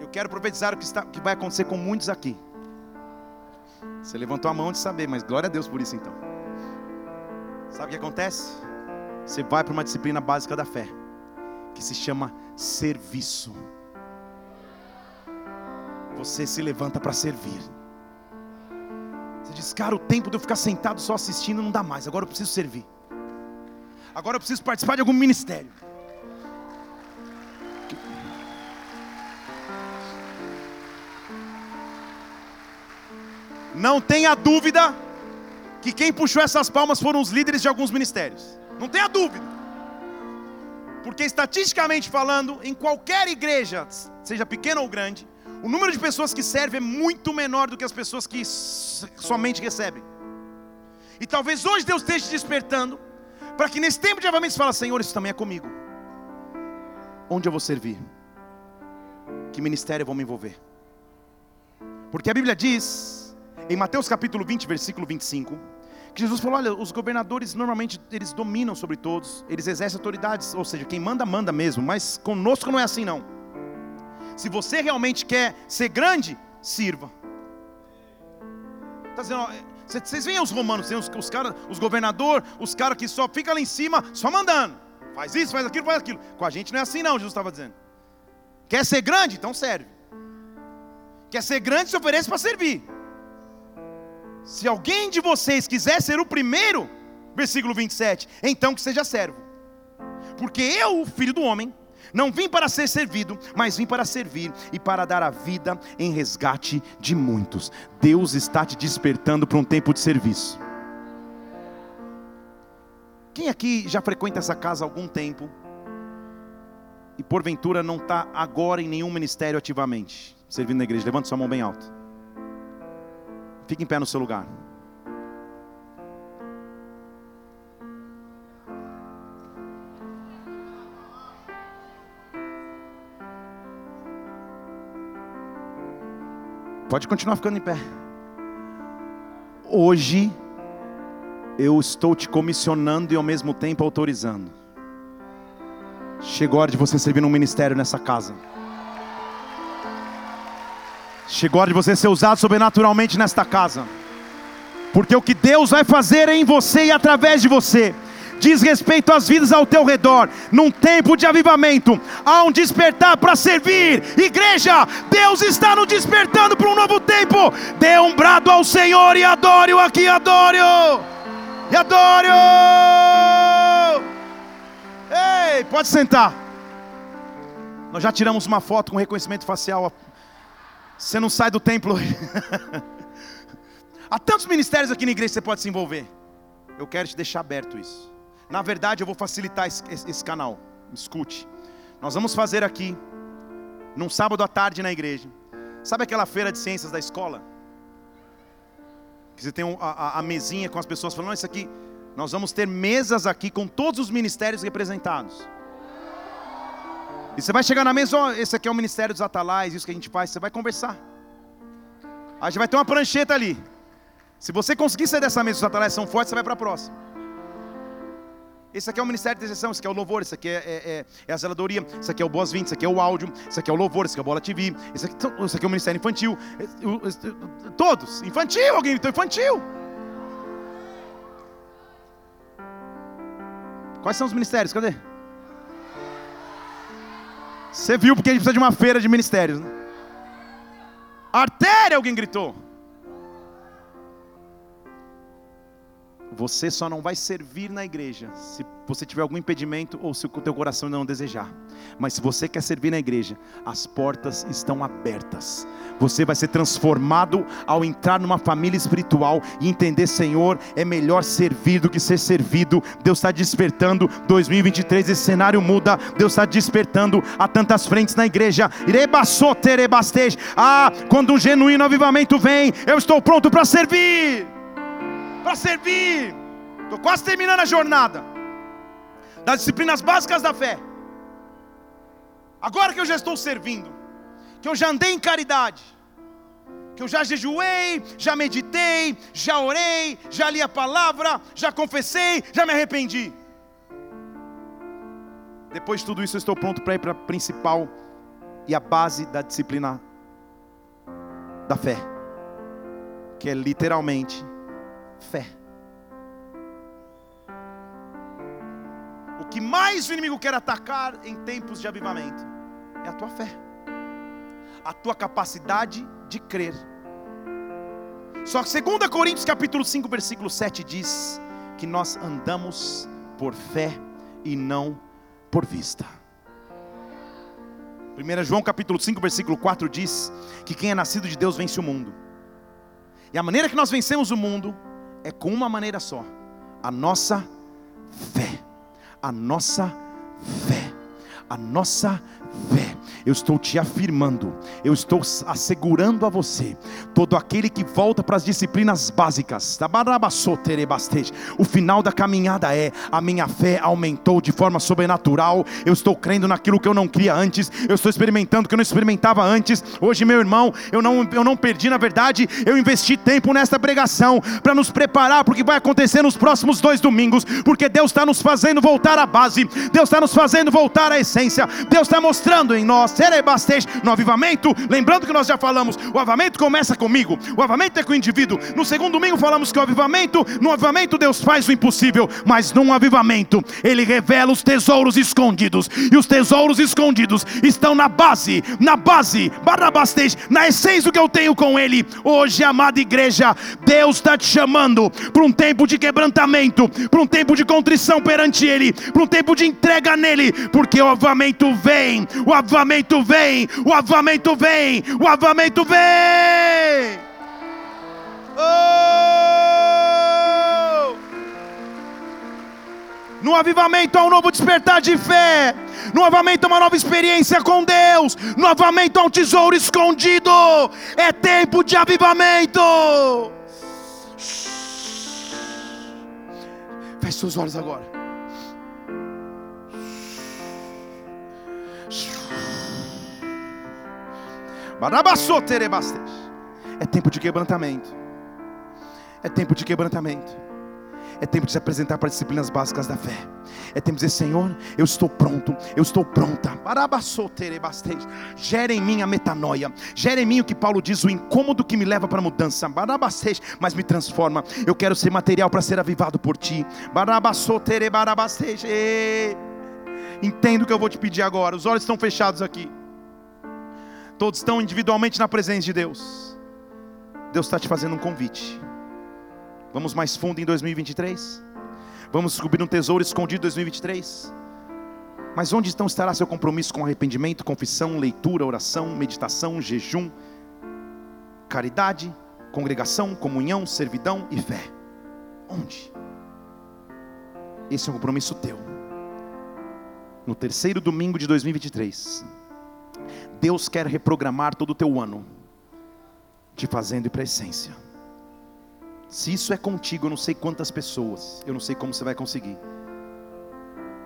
eu quero profetizar o que, está, que vai acontecer com muitos aqui. Você levantou a mão de saber, mas glória a Deus por isso então. Sabe o que acontece? Você vai para uma disciplina básica da fé, que se chama serviço. Você se levanta para servir. Você diz, cara, o tempo de eu ficar sentado só assistindo não dá mais, agora eu preciso servir. Agora eu preciso participar de algum ministério. Não tenha dúvida que quem puxou essas palmas foram os líderes de alguns ministérios. Não tenha dúvida. Porque estatisticamente falando, em qualquer igreja, seja pequena ou grande, o número de pessoas que servem é muito menor do que as pessoas que somente recebem. E talvez hoje Deus esteja despertando para que nesse tempo de avamento você fale, Senhor, isso também é comigo. Onde eu vou servir? Que ministério eu vou me envolver? Porque a Bíblia diz em Mateus capítulo 20, versículo 25, que Jesus falou: olha, os governadores normalmente eles dominam sobre todos, eles exercem autoridades, ou seja, quem manda, manda mesmo, mas conosco não é assim não. Se você realmente quer ser grande, sirva. Está dizendo, vocês veem os romanos, os, os caras, os governadores, os caras que só ficam lá em cima, só mandando. Faz isso, faz aquilo, faz aquilo. Com a gente não é assim não, Jesus estava dizendo. Quer ser grande? Então serve. Quer ser grande, se oferece para servir. Se alguém de vocês quiser ser o primeiro, versículo 27, então que seja servo. Porque eu, filho do homem, não vim para ser servido, mas vim para servir e para dar a vida em resgate de muitos. Deus está te despertando para um tempo de serviço. Quem aqui já frequenta essa casa há algum tempo e porventura não está agora em nenhum ministério ativamente, servindo na igreja? Levanta sua mão bem alta. Fique em pé no seu lugar. Pode continuar ficando em pé. Hoje eu estou te comissionando e ao mesmo tempo autorizando. Chegou a hora de você servir num ministério nessa casa. Chegou a hora de você ser usado sobrenaturalmente nesta casa. Porque o que Deus vai fazer em você e através de você diz respeito às vidas ao teu redor. Num tempo de avivamento, há um despertar para servir. Igreja, Deus está nos despertando para um novo tempo. Dê um brado ao Senhor e adore-o aqui, adore-o. E adore-o. Ei, pode sentar. Nós já tiramos uma foto com reconhecimento facial. Você não sai do templo. Há tantos ministérios aqui na igreja que você pode se envolver. Eu quero te deixar aberto isso. Na verdade, eu vou facilitar esse, esse, canal. Escute. Nós vamos fazer aqui, num sábado à tarde na igreja. Sabe aquela feira de ciências da escola? Que você tem a, a, a mesinha com as pessoas falando, isso aqui. Nós vamos ter mesas aqui com todos os ministérios representados. E você vai chegar na mesa, oh, esse aqui é o Ministério dos Atalais, isso que a gente faz, você vai conversar. A gente vai ter uma prancheta ali. Se você conseguir sair dessa mesa, os Atalais são fortes, você vai para a próxima. Esse aqui é o Ministério de Exceção, esse aqui é o Louvor, esse aqui é, é, é, é a Zeladoria, esse aqui é o Boas-Vindas, esse aqui é o Áudio, esse aqui é o Louvor, esse aqui é o Bola TV, esse aqui, esse aqui é o Ministério Infantil. Todos, infantil, alguém gritou infantil. Quais são os ministérios? Cadê? Você viu porque a gente precisa de uma feira de ministérios. Né? Artéria, alguém gritou. Você só não vai servir na igreja se você tiver algum impedimento ou se o teu coração não desejar. Mas se você quer servir na igreja, as portas estão abertas. Você vai ser transformado ao entrar numa família espiritual e entender, Senhor, é melhor servir do que ser servido. Deus está despertando. 2023 esse cenário muda. Deus está despertando a tantas frentes na igreja. Ah, quando um genuíno avivamento vem, eu estou pronto para servir para servir. Estou quase terminando a jornada das disciplinas básicas da fé. Agora que eu já estou servindo, que eu já andei em caridade, que eu já jejuei, já meditei, já orei, já li a palavra, já confessei, já me arrependi. Depois de tudo isso, eu estou pronto para ir para a principal e a base da disciplina da fé, que é literalmente fé. O que mais o inimigo quer atacar em tempos de avivamento é a tua fé, a tua capacidade de crer. Só que 2 Coríntios capítulo 5, versículo 7 diz que nós andamos por fé e não por vista. 1 João capítulo 5, versículo 4 diz que quem é nascido de Deus vence o mundo. E a maneira que nós vencemos o mundo é com uma maneira só: a nossa fé. A nossa fé. A nossa fé eu estou te afirmando, eu estou assegurando a você, todo aquele que volta para as disciplinas básicas, o final da caminhada é: a minha fé aumentou de forma sobrenatural, eu estou crendo naquilo que eu não cria antes, eu estou experimentando o que eu não experimentava antes. Hoje, meu irmão, eu não, eu não perdi, na verdade, eu investi tempo nesta pregação para nos preparar para o que vai acontecer nos próximos dois domingos, porque Deus está nos fazendo voltar à base, Deus está nos fazendo voltar à essência, Deus está mostrando em nós No avivamento, lembrando que nós já falamos, o avivamento começa comigo, o avivamento é com o indivíduo. No segundo domingo falamos que o avivamento, no avivamento Deus faz o impossível, mas num avivamento Ele revela os tesouros escondidos, e os tesouros escondidos estão na base, na base, barabastej, na essência do que eu tenho com Ele. Hoje, amada igreja, Deus está te chamando para um tempo de quebrantamento, para um tempo de contrição perante Ele, para um tempo de entrega nele, porque o avivamento vem, o avivamento vem, o avivamento vem, o avivamento vem. Oh! No avivamento há um novo despertar de fé. No avivamento há uma nova experiência com Deus. No avivamento há um tesouro escondido. É tempo de avivamento. Feche seus olhos agora. É tempo de quebrantamento. É tempo de quebrantamento. É tempo de se apresentar para as disciplinas básicas da fé. É tempo de dizer, Senhor, eu estou pronto, eu estou pronta. Gera em mim a metanoia. Gera em mim o que Paulo diz, o incômodo que me leva para a mudança. Mas me transforma. Eu quero ser material para ser avivado por ti. Entendo o que eu vou te pedir agora. Os olhos estão fechados aqui. Todos estão individualmente na presença de Deus. Deus está te fazendo um convite. Vamos mais fundo em 2023? Vamos descobrir um tesouro escondido em 2023? Mas onde então estará seu compromisso com arrependimento, confissão, leitura, oração, meditação, jejum, caridade, congregação, comunhão, servidão e fé? Onde? Esse é um compromisso teu. No terceiro domingo de 2023 Deus quer reprogramar todo o teu ano, te fazendo ir para a essência. Se isso é contigo, eu não sei quantas pessoas, eu não sei como você vai conseguir.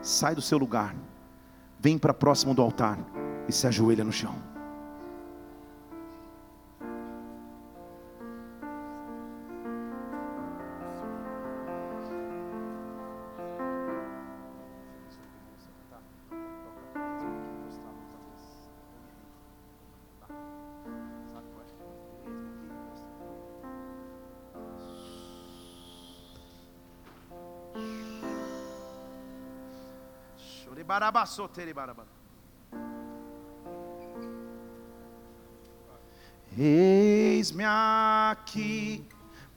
Sai do seu lugar, vem para próximo do altar e se ajoelha no chão. Eis-me aqui,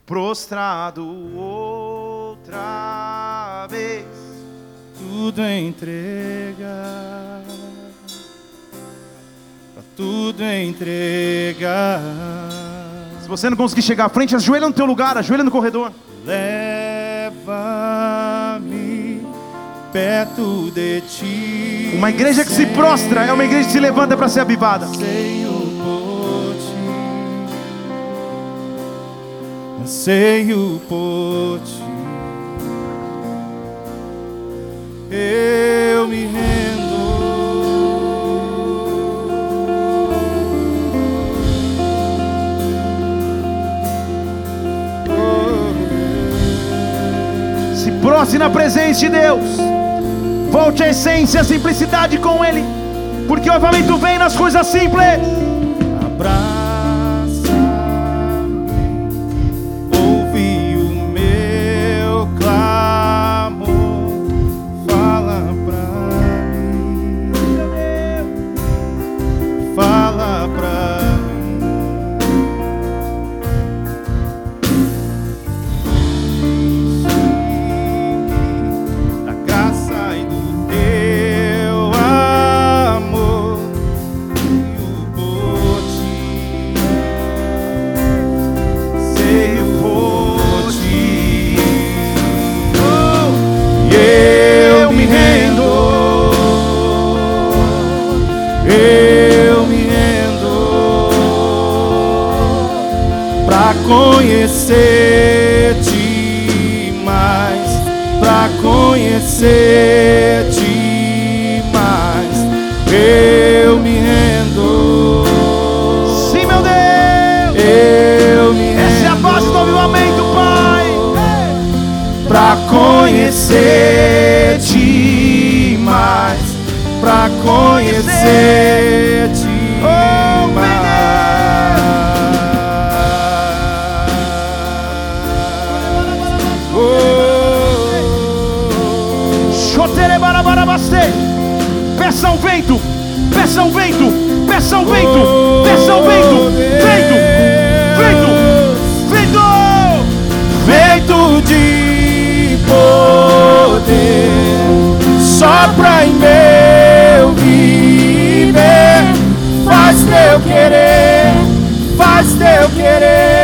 prostrado outra vez, tudo entrega, tudo entrega. Se você não conseguir chegar à frente, ajoelha no teu lugar, ajoelha no corredor. Leva-me perto de ti. Uma igreja que se prostra é uma igreja que se levanta para ser avivada. Anseio por ti, anseio por ti. Eu me rendo. Se prostre na presença de Deus. Volte à essência, à simplicidade com Ele, porque o avivamento vem nas coisas simples. Abraço. Conhecer-te mais, eu me rendo. Sim, meu Deus. Eu me rendo. Essa é a base do avivamento, Pai. Para conhecer-te mais, pra conhecer-te peça o vento, peça o vento, peça o vento, vento, vento, vento. vento de poder sopra em meu viver, faz teu querer, faz teu querer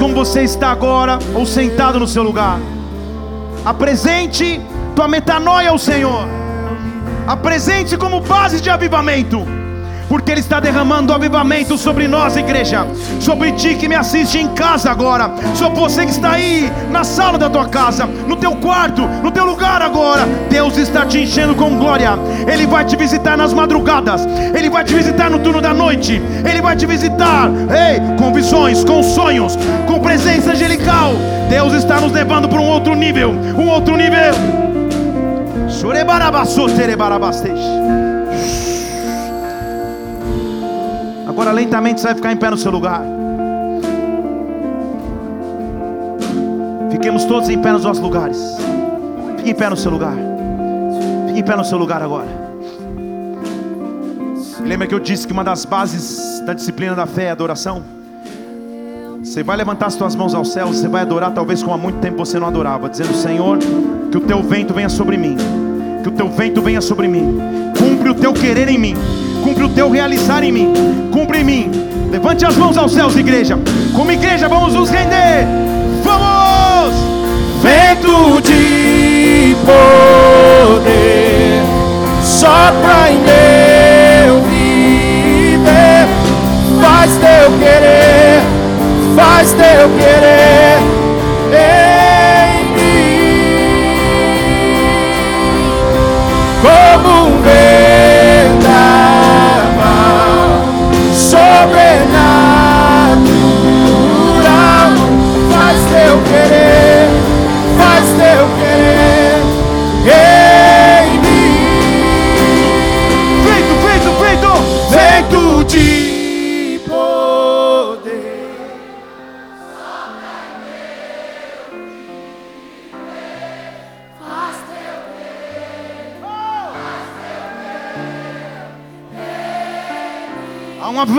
como você está agora, ou sentado no seu lugar. Apresente tua metanoia ao Senhor. Apresente como base de avivamento. Porque Ele está derramando avivamento sobre nós, igreja. Sobre ti que me assiste em casa agora. Sobre você que está aí na sala da tua casa, no teu quarto, no teu lugar agora. Deus está te enchendo com glória. Ele vai te visitar nas madrugadas. Ele vai te visitar no turno da noite. Ele vai te visitar, ei, com visões, com sonhos, com presença angelical. Deus está nos levando para um outro nível. Um outro nível. Chorebarabaçoterebarabasteixe. Agora lentamente você vai ficar em pé no seu lugar. Fiquemos todos em pé nos nossos lugares. Fique em pé no seu lugar. Fique em pé no seu lugar agora. Lembra que eu disse que uma das bases da disciplina da fé é a adoração? Você vai levantar as tuas mãos aos céus, você vai adorar talvez como há muito tempo você não adorava, dizendo: Senhor, que o teu vento venha sobre mim, que o teu vento venha sobre mim, cumpre o teu querer em mim, cumpre o teu realizar em mim, cumpre em mim. Levante as mãos aos céus, igreja. Como igreja, vamos nos render. Vamos! Vento de poder sopra em meu viver, faz teu querer, faz teu querer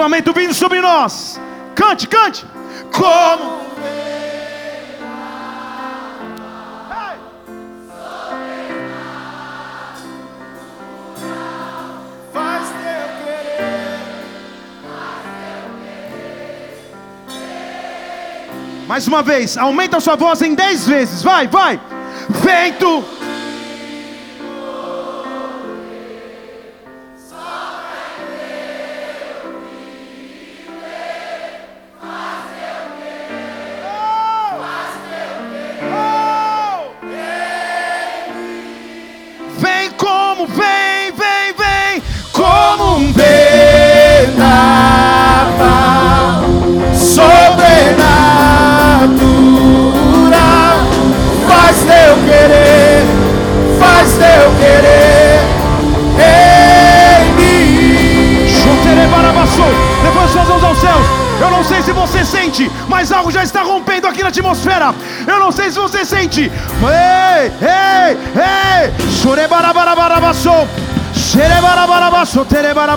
avivamento vindo sobre nós. Cante, cante. Como? Mais uma vez, aumenta a sua voz em dez vezes. Vai, vai. Vento.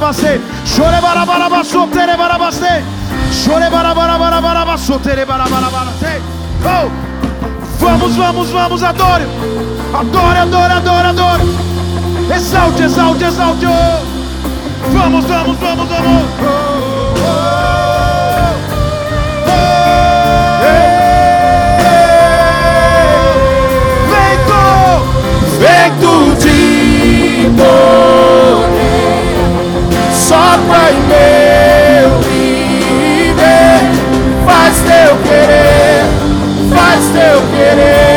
Terebarabacê. Chorebarabarabaçô, terebarabacê. Chorebarabarabaçô, terebarabarabaracê. Oh! Vamos, vamos, vamos, adore. Adore, adore, adore, adore. Exalte, exalte, exalte. oh. Vamos, vamos, vamos, vamos. Vento! Vento de poder Pai meu viver, faz teu querer, faz teu querer.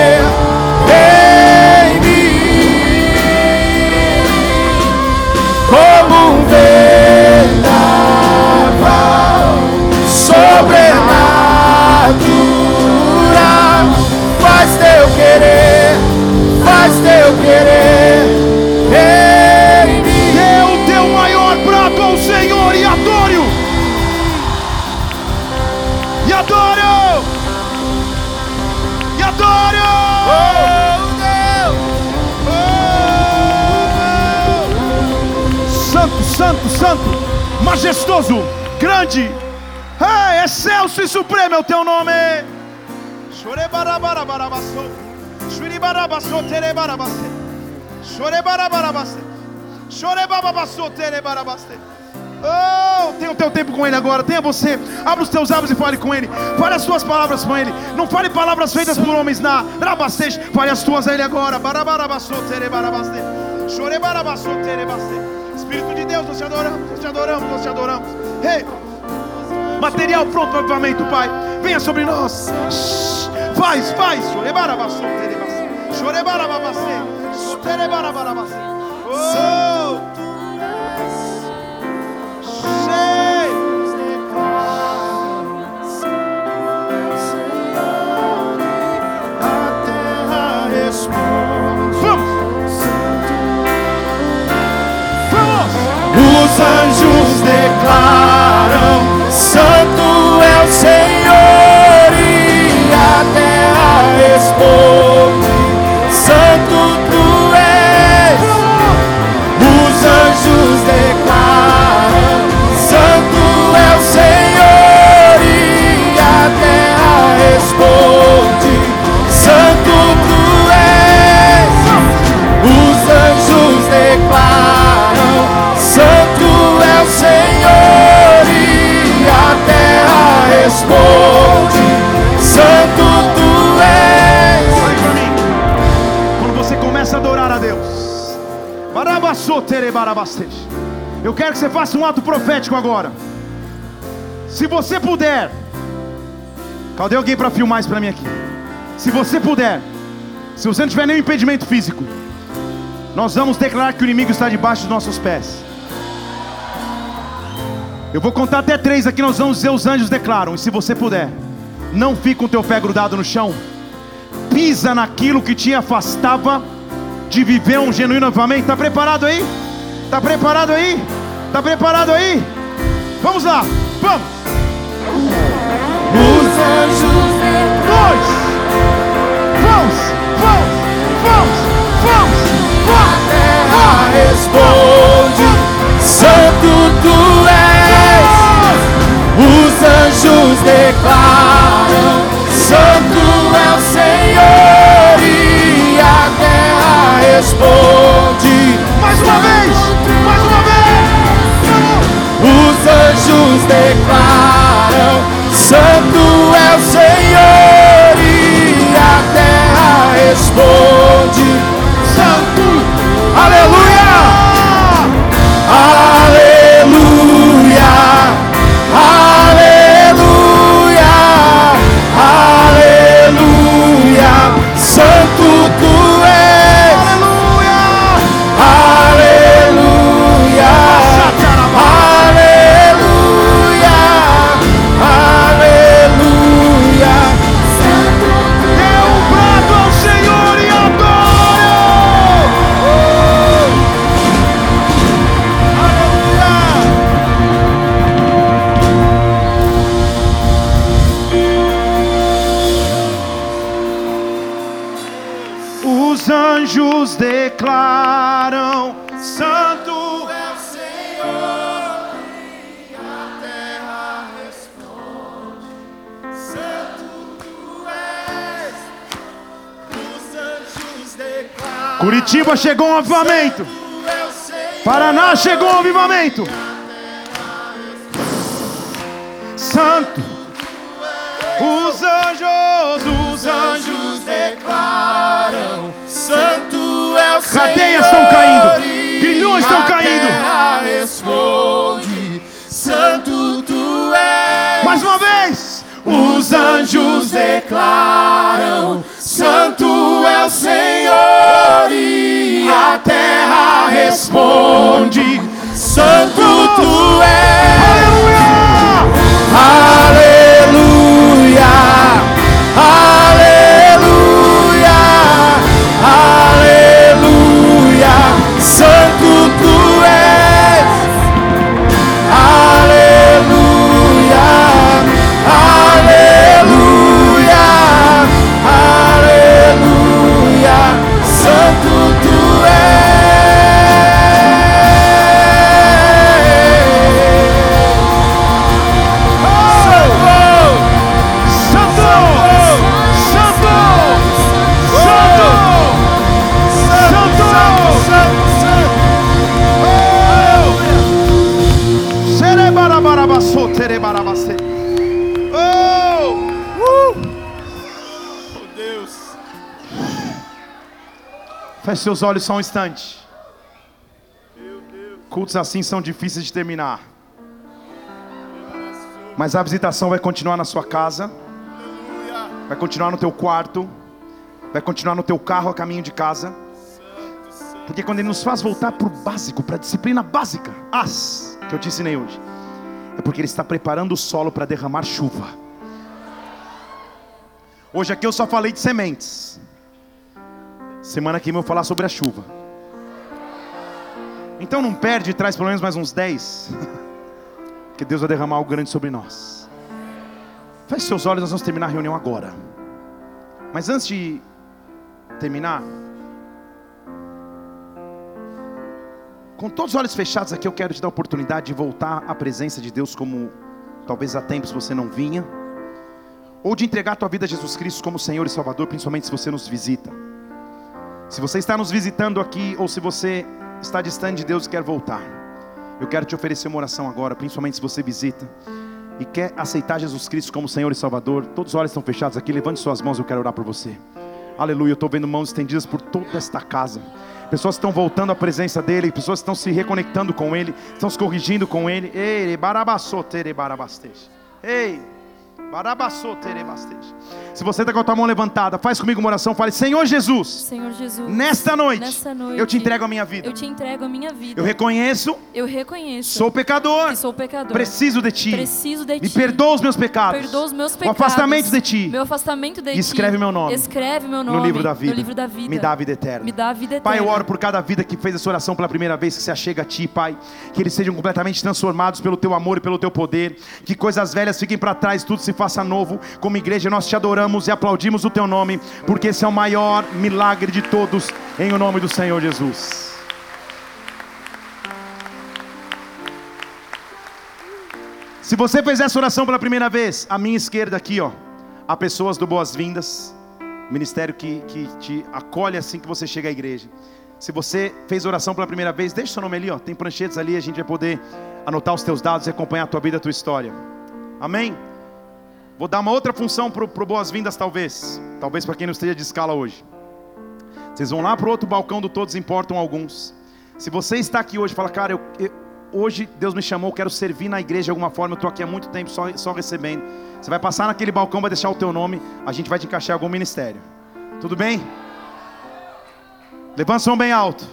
Santo, santo, majestoso, grande, Ei, excelso e supremo é o teu nome. Oh, tenha o teu tempo com Ele agora. Tenha você. Abra os teus lábios e fale com Ele. Fale as suas palavras com Ele. Não fale palavras feitas por homens na Rabastej. Fale as tuas a Ele agora. Espírito de Deus, nós te adoramos, nós te adoramos, nós te adoramos. Hey. Material pronto para o avivamento, Pai. Venha sobre nós. Faz, faz. Chorebarabassou, terebassou. Chorebarabassou. Terebarabassou. Oh. Declaram: Santo é o Senhor, e a terra responde: Santo tu és. Os anjos declaram: Santo é o Senhor, e a terra responde: responde: Santo tu és. Olhe para mim. Quando você começa a adorar a Deus, eu quero que você faça um ato profético agora. Se você puder, cadê alguém para filmar isso para mim aqui? Se você puder, se você não tiver nenhum impedimento físico, nós vamos declarar que o inimigo está debaixo dos nossos pés. Eu vou contar até três aqui, nós vamos dizer os anjos declaram. E se você puder, não fique com o teu pé grudado no chão. Pisa naquilo que te afastava de viver um genuíno avivamento. Está preparado aí? Está preparado aí? Está preparado aí? Vamos lá, vamos. Os anjos Dois. Vamos, vamos, vamos, vamos, vamos. terra responde: Santo tu anjos declaram: Santo é o Senhor, e a terra responde: Mais uma vez, mais uma vez. Os anjos declaram: Santo é o Senhor, e a terra responde: Curitiba chegou um avivamento. Paraná chegou um avivamento. Santo, os anjos, os anjos declaram: Santo é o Senhor. Cadeias estão caindo. Grilhões estão a caindo. responde: Santo tu és. Mais uma vez, Os anjos declaram: Santo é o Senhor, e a terra responde: Santo tu és. Aleluia, aleluia, aleluia, Santo Feche seus olhos só um instante. Cultos assim são difíceis de terminar. Mas a visitação vai continuar na sua casa, vai continuar no teu quarto, vai continuar no teu carro a caminho de casa. Porque quando Ele nos faz voltar para o básico, para a disciplina básica, as que eu te ensinei hoje, é porque Ele está preparando o solo para derramar chuva. Hoje aqui eu só falei de sementes. Semana que vem eu vou falar sobre a chuva. Então não perde e traz pelo menos mais uns 10. que Deus vai derramar algo grande sobre nós. Feche seus olhos, nós vamos terminar a reunião agora. Mas antes de terminar, com todos os olhos fechados aqui, eu quero te dar a oportunidade de voltar à presença de Deus como talvez há tempos você não vinha, ou de entregar a tua vida a Jesus Cristo como Senhor e Salvador, principalmente se você nos visita. Se você está nos visitando aqui, ou se você está distante de Deus e quer voltar, eu quero te oferecer uma oração agora, principalmente se você visita e quer aceitar Jesus Cristo como Senhor e Salvador. Todos os olhos estão fechados aqui, levante suas mãos, eu quero orar por você. Aleluia, eu estou vendo mãos estendidas por toda esta casa. Pessoas estão voltando à presença dEle, pessoas estão se reconectando com Ele, estão se corrigindo com Ele. Ei, barabassotere barabastej. Ei. Se você está com a tua mão levantada, faz comigo uma oração, fale: Senhor Jesus, Senhor Jesus, nesta noite, nesta noite eu te entrego a minha vida. Eu te entrego a minha vida. Eu reconheço, eu reconheço, sou pecador, sou pecador, preciso de ti, preciso de me ti, perdoa os meus pecados, perdoa os meus o pecados, afastamento de ti, meu afastamento de e escreve ti, meu nome, escreve meu nome no livro da vida, no livro da vida, me dá a vida eterna, me dá a vida eterna. Pai, eu oro por cada vida que fez essa oração pela primeira vez que se achega a ti, Pai, que eles sejam completamente transformados pelo teu amor e pelo teu poder, que coisas velhas fiquem para trás, tudo se faça novo, como igreja nós te adoramos e aplaudimos o teu nome, porque esse é o maior milagre de todos, em o nome do Senhor Jesus. Se você fez essa oração pela primeira vez, à minha esquerda aqui, ó, há pessoas do Boas-Vindas, ministério que, que te acolhe assim que você chega à igreja. Se você fez oração pela primeira vez, deixa seu nome ali, ó, tem pranchetes ali, a gente vai poder anotar os teus dados e acompanhar a tua vida, a tua história. Amém? Vou dar uma outra função para o Boas-Vindas, talvez. Talvez para quem não esteja de escala hoje. Vocês vão lá para o outro balcão do Todos Importam Alguns. Se você está aqui hoje e fala, cara, eu, eu, hoje Deus me chamou, quero servir na igreja de alguma forma, eu estou aqui há muito tempo só, só recebendo. Você vai passar naquele balcão, vai deixar o teu nome, a gente vai te encaixar em algum ministério. Tudo bem? Levanta o som bem alto.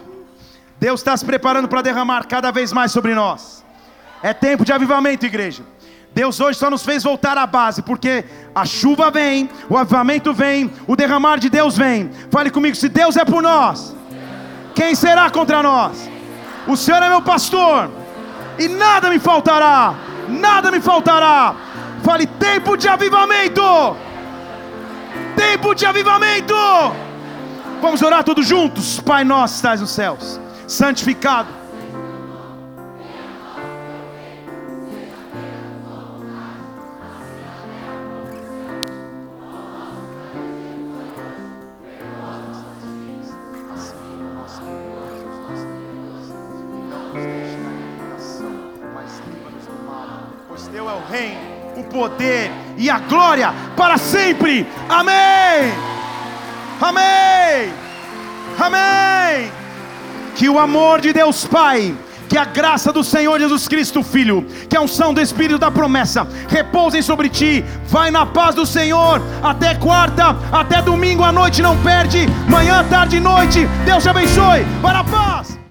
Deus está se preparando para derramar cada vez mais sobre nós. É tempo de avivamento, igreja. Deus hoje só nos fez voltar à base, porque a chuva vem, o avivamento vem, o derramar de Deus vem. Fale comigo, se Deus é por nós, quem será contra nós? O Senhor é meu pastor, e nada me faltará, nada me faltará. Fale, tempo de avivamento, tempo de avivamento. Vamos orar todos juntos, Pai nosso, estás nos céus, santificado poder e a glória para sempre. Amém. Amém. Amém. Que o amor de Deus Pai, que a graça do Senhor Jesus Cristo Filho, que a unção do Espírito da promessa repousem sobre ti. Vai na paz do Senhor até quarta, até domingo à noite não perde. Manhã, tarde e noite. Deus te abençoe. Para a paz.